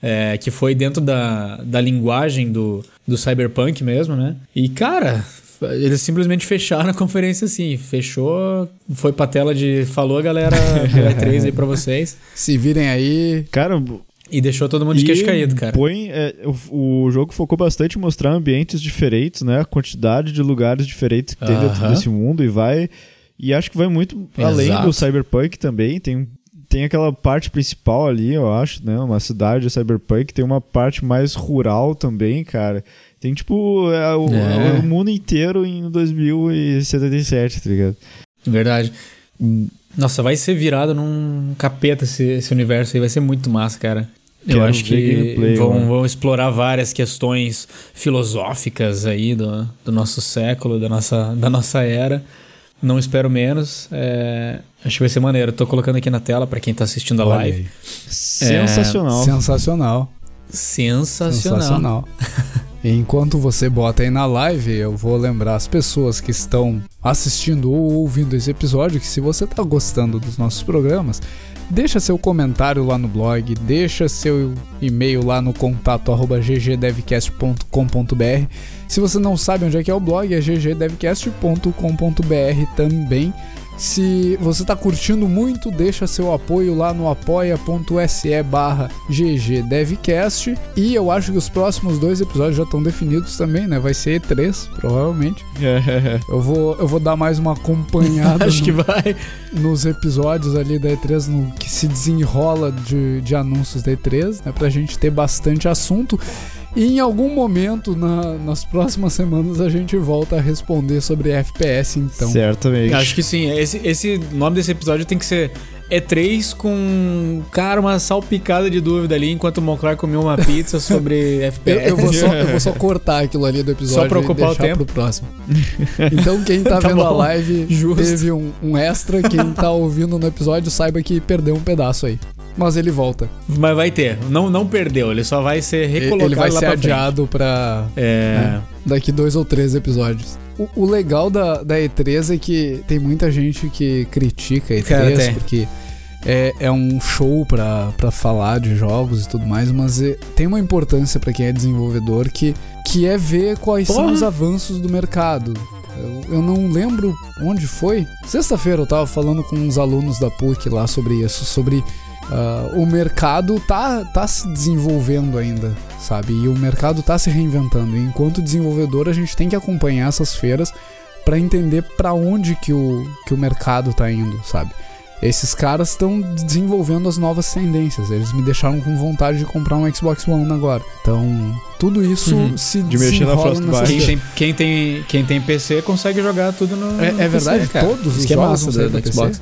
É, que foi dentro da, da linguagem do, do Cyberpunk mesmo, né? E, cara, eles simplesmente fecharam a conferência assim. Fechou, foi pra tela de falou, galera, do E3 aí pra vocês. Se virem aí. Cara, E deixou todo mundo de queixo caído, cara. Põe, é, o, o jogo focou bastante em mostrar ambientes diferentes, né? A quantidade de lugares diferentes que tem dentro desse mundo e vai. E acho que vai muito além Exato. do Cyberpunk também. Tem, tem aquela parte principal ali, eu acho, né? Uma cidade Cyberpunk. Tem uma parte mais rural também, cara. Tem tipo é, o, É. o mundo inteiro em 2077, tá ligado? Verdade. Nossa, vai ser virado num capeta esse, esse universo aí. Vai ser muito massa, cara. Eu Quero acho ver que gameplay, vão, vão explorar várias questões filosóficas aí do, do nosso século, da nossa, da nossa era. Não espero menos. É, acho que vai ser maneiro. Tô colocando aqui na tela pra quem tá assistindo a Olha live. aí. Sensacional. Sensacional. Sensacional. Sensacional. Enquanto você bota aí na live, eu vou lembrar as pessoas que estão assistindo ou ouvindo esse episódio que se você tá gostando dos nossos programas, deixa seu comentário lá no blog, deixa seu e-mail lá no contato ggdevcast.com.br. Se você não sabe onde é que é o blog, é ggdevcast.com.br também. Se você está curtindo muito, deixa seu apoio lá no apoia.se barra ggdevcast. E eu acho que os próximos dois episódios já estão definidos também, né? Vai ser E3, provavelmente. Eu vou, eu vou dar mais uma acompanhada Acho no- que vai. nos episódios ali da E3, no que se desenrola de, de anúncios da E3, né? Pra gente ter bastante assunto. E em algum momento, na- nas próximas semanas, a gente volta a responder sobre FPS, então. Certamente. Acho que sim. Esse, esse nome desse episódio tem que ser E3 com, cara, uma salpicada de dúvida ali enquanto o Monclar comeu uma pizza sobre Eu, FPS. eu vou só, eu vou só cortar aquilo ali do episódio Só pra e ocupar o deixar tempo. pro próximo. Então quem tá, Tá vendo a bom. live Justo. teve um, um extra, quem tá ouvindo no episódio saiba que perdeu um pedaço aí. Mas ele volta. Mas vai ter. Não, não perdeu. Ele só vai ser E- recolocado ele vai ser adiado pra É. daqui dois ou três episódios. O, o legal da, da E3 é que tem muita gente que critica a E3 Cara, porque é, é um show pra, pra falar de jogos e tudo mais, mas é- tem uma importância pra quem é desenvolvedor que, que é ver quais são Porra. os avanços do mercado. Eu, eu não lembro onde foi. Sexta-feira eu tava falando com uns alunos da PUC lá sobre isso, sobre ah, o mercado tá, tá se desenvolvendo ainda, sabe? E o mercado tá se reinventando. E enquanto desenvolvedor, a gente tem que acompanhar essas feiras para entender para onde que o, que o mercado tá indo, sabe? Esses caras estão desenvolvendo as novas tendências. Eles me deixaram com vontade de comprar um Xbox One agora. Então, tudo isso Uhum. se De mexer na Frostbite. Quem tem, quem, tem, quem tem PC consegue jogar tudo no. É- no é PC, verdade? cara. Todos Isso os que é jogos massa vão da, da Xbox.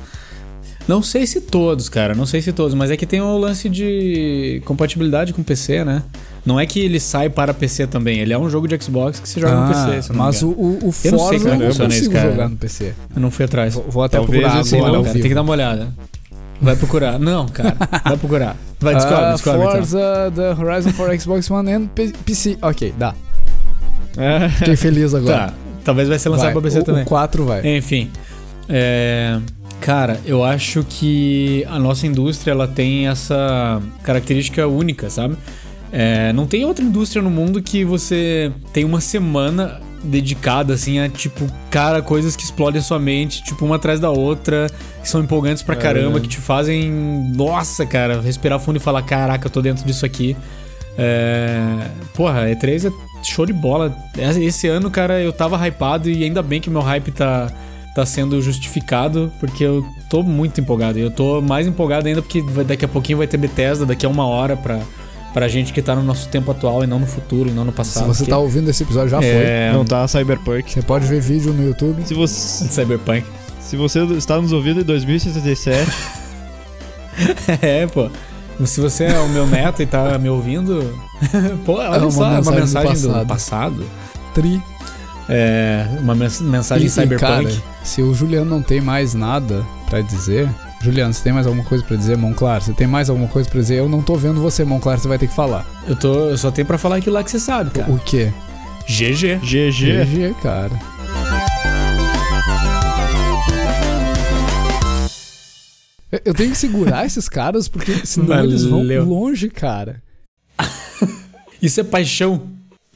Não sei se todos, cara. Não sei se todos, mas é que tem o lance de compatibilidade com PC, né? Não é que ele sai para PC também. Ele é um jogo de Xbox que se joga no Ah, PC. se não mas o, o, o Eu não sei Forza como eu não consigo isso, cara. jogar no PC. Eu não fui atrás. Vou, vou até Talvez procurar esse agora. cara, tem que dar uma olhada. Vai procurar. Não, cara. Vai procurar. Vai, descobre, Ah, descobre. então. Forza The Horizon for Xbox One and PC. Ok, dá. É. Fiquei feliz agora. Tá. Talvez vai ser lançado Vai, pra PC o, também. O 4 vai. Enfim. É, Cara, eu acho que a nossa indústria ela tem essa característica única, sabe? É, não tem outra indústria no mundo que você tem uma semana dedicada assim a tipo, cara, coisas que explodem a sua mente, tipo uma atrás da outra, que são empolgantes pra É caramba, verdade. que te fazem, nossa, cara, respirar fundo e falar, caraca, eu tô dentro disso aqui. É... Porra, E3 é show de bola. Esse ano, cara, eu tava hypado e ainda bem que meu hype tá, tá sendo justificado, porque eu tô muito empolgado. E eu tô mais empolgado ainda porque daqui a pouquinho vai ter Bethesda, daqui a uma hora pra, pra gente que tá no nosso tempo atual e não no futuro e não no Se passado. você porque- tá ouvindo esse episódio, já foi. é... Não tá Cyberpunk. Você pode ver vídeo no YouTube. Se você, Cyberpunk. se você está nos ouvindo em 2077, é, pô. Se você é o meu neto e tá me ouvindo, pô, olha É uma só, é uma mensagem do mensagem do passado. passado. Tri. É, uma mens- mensagem E- cyberpunk. cara, se o Juliano não tem mais nada pra dizer. Juliano, você tem mais alguma coisa pra dizer, Monclar? Você tem mais alguma coisa pra dizer? Eu não tô vendo você, Monclar, você vai ter que falar. Eu, tô, eu só tenho pra falar aquilo lá que você sabe, cara. O quê? GG. GG. GG, cara. Eu- Eu tenho que segurar esses caras porque senão Valeu. eles vão longe, cara. Isso é paixão.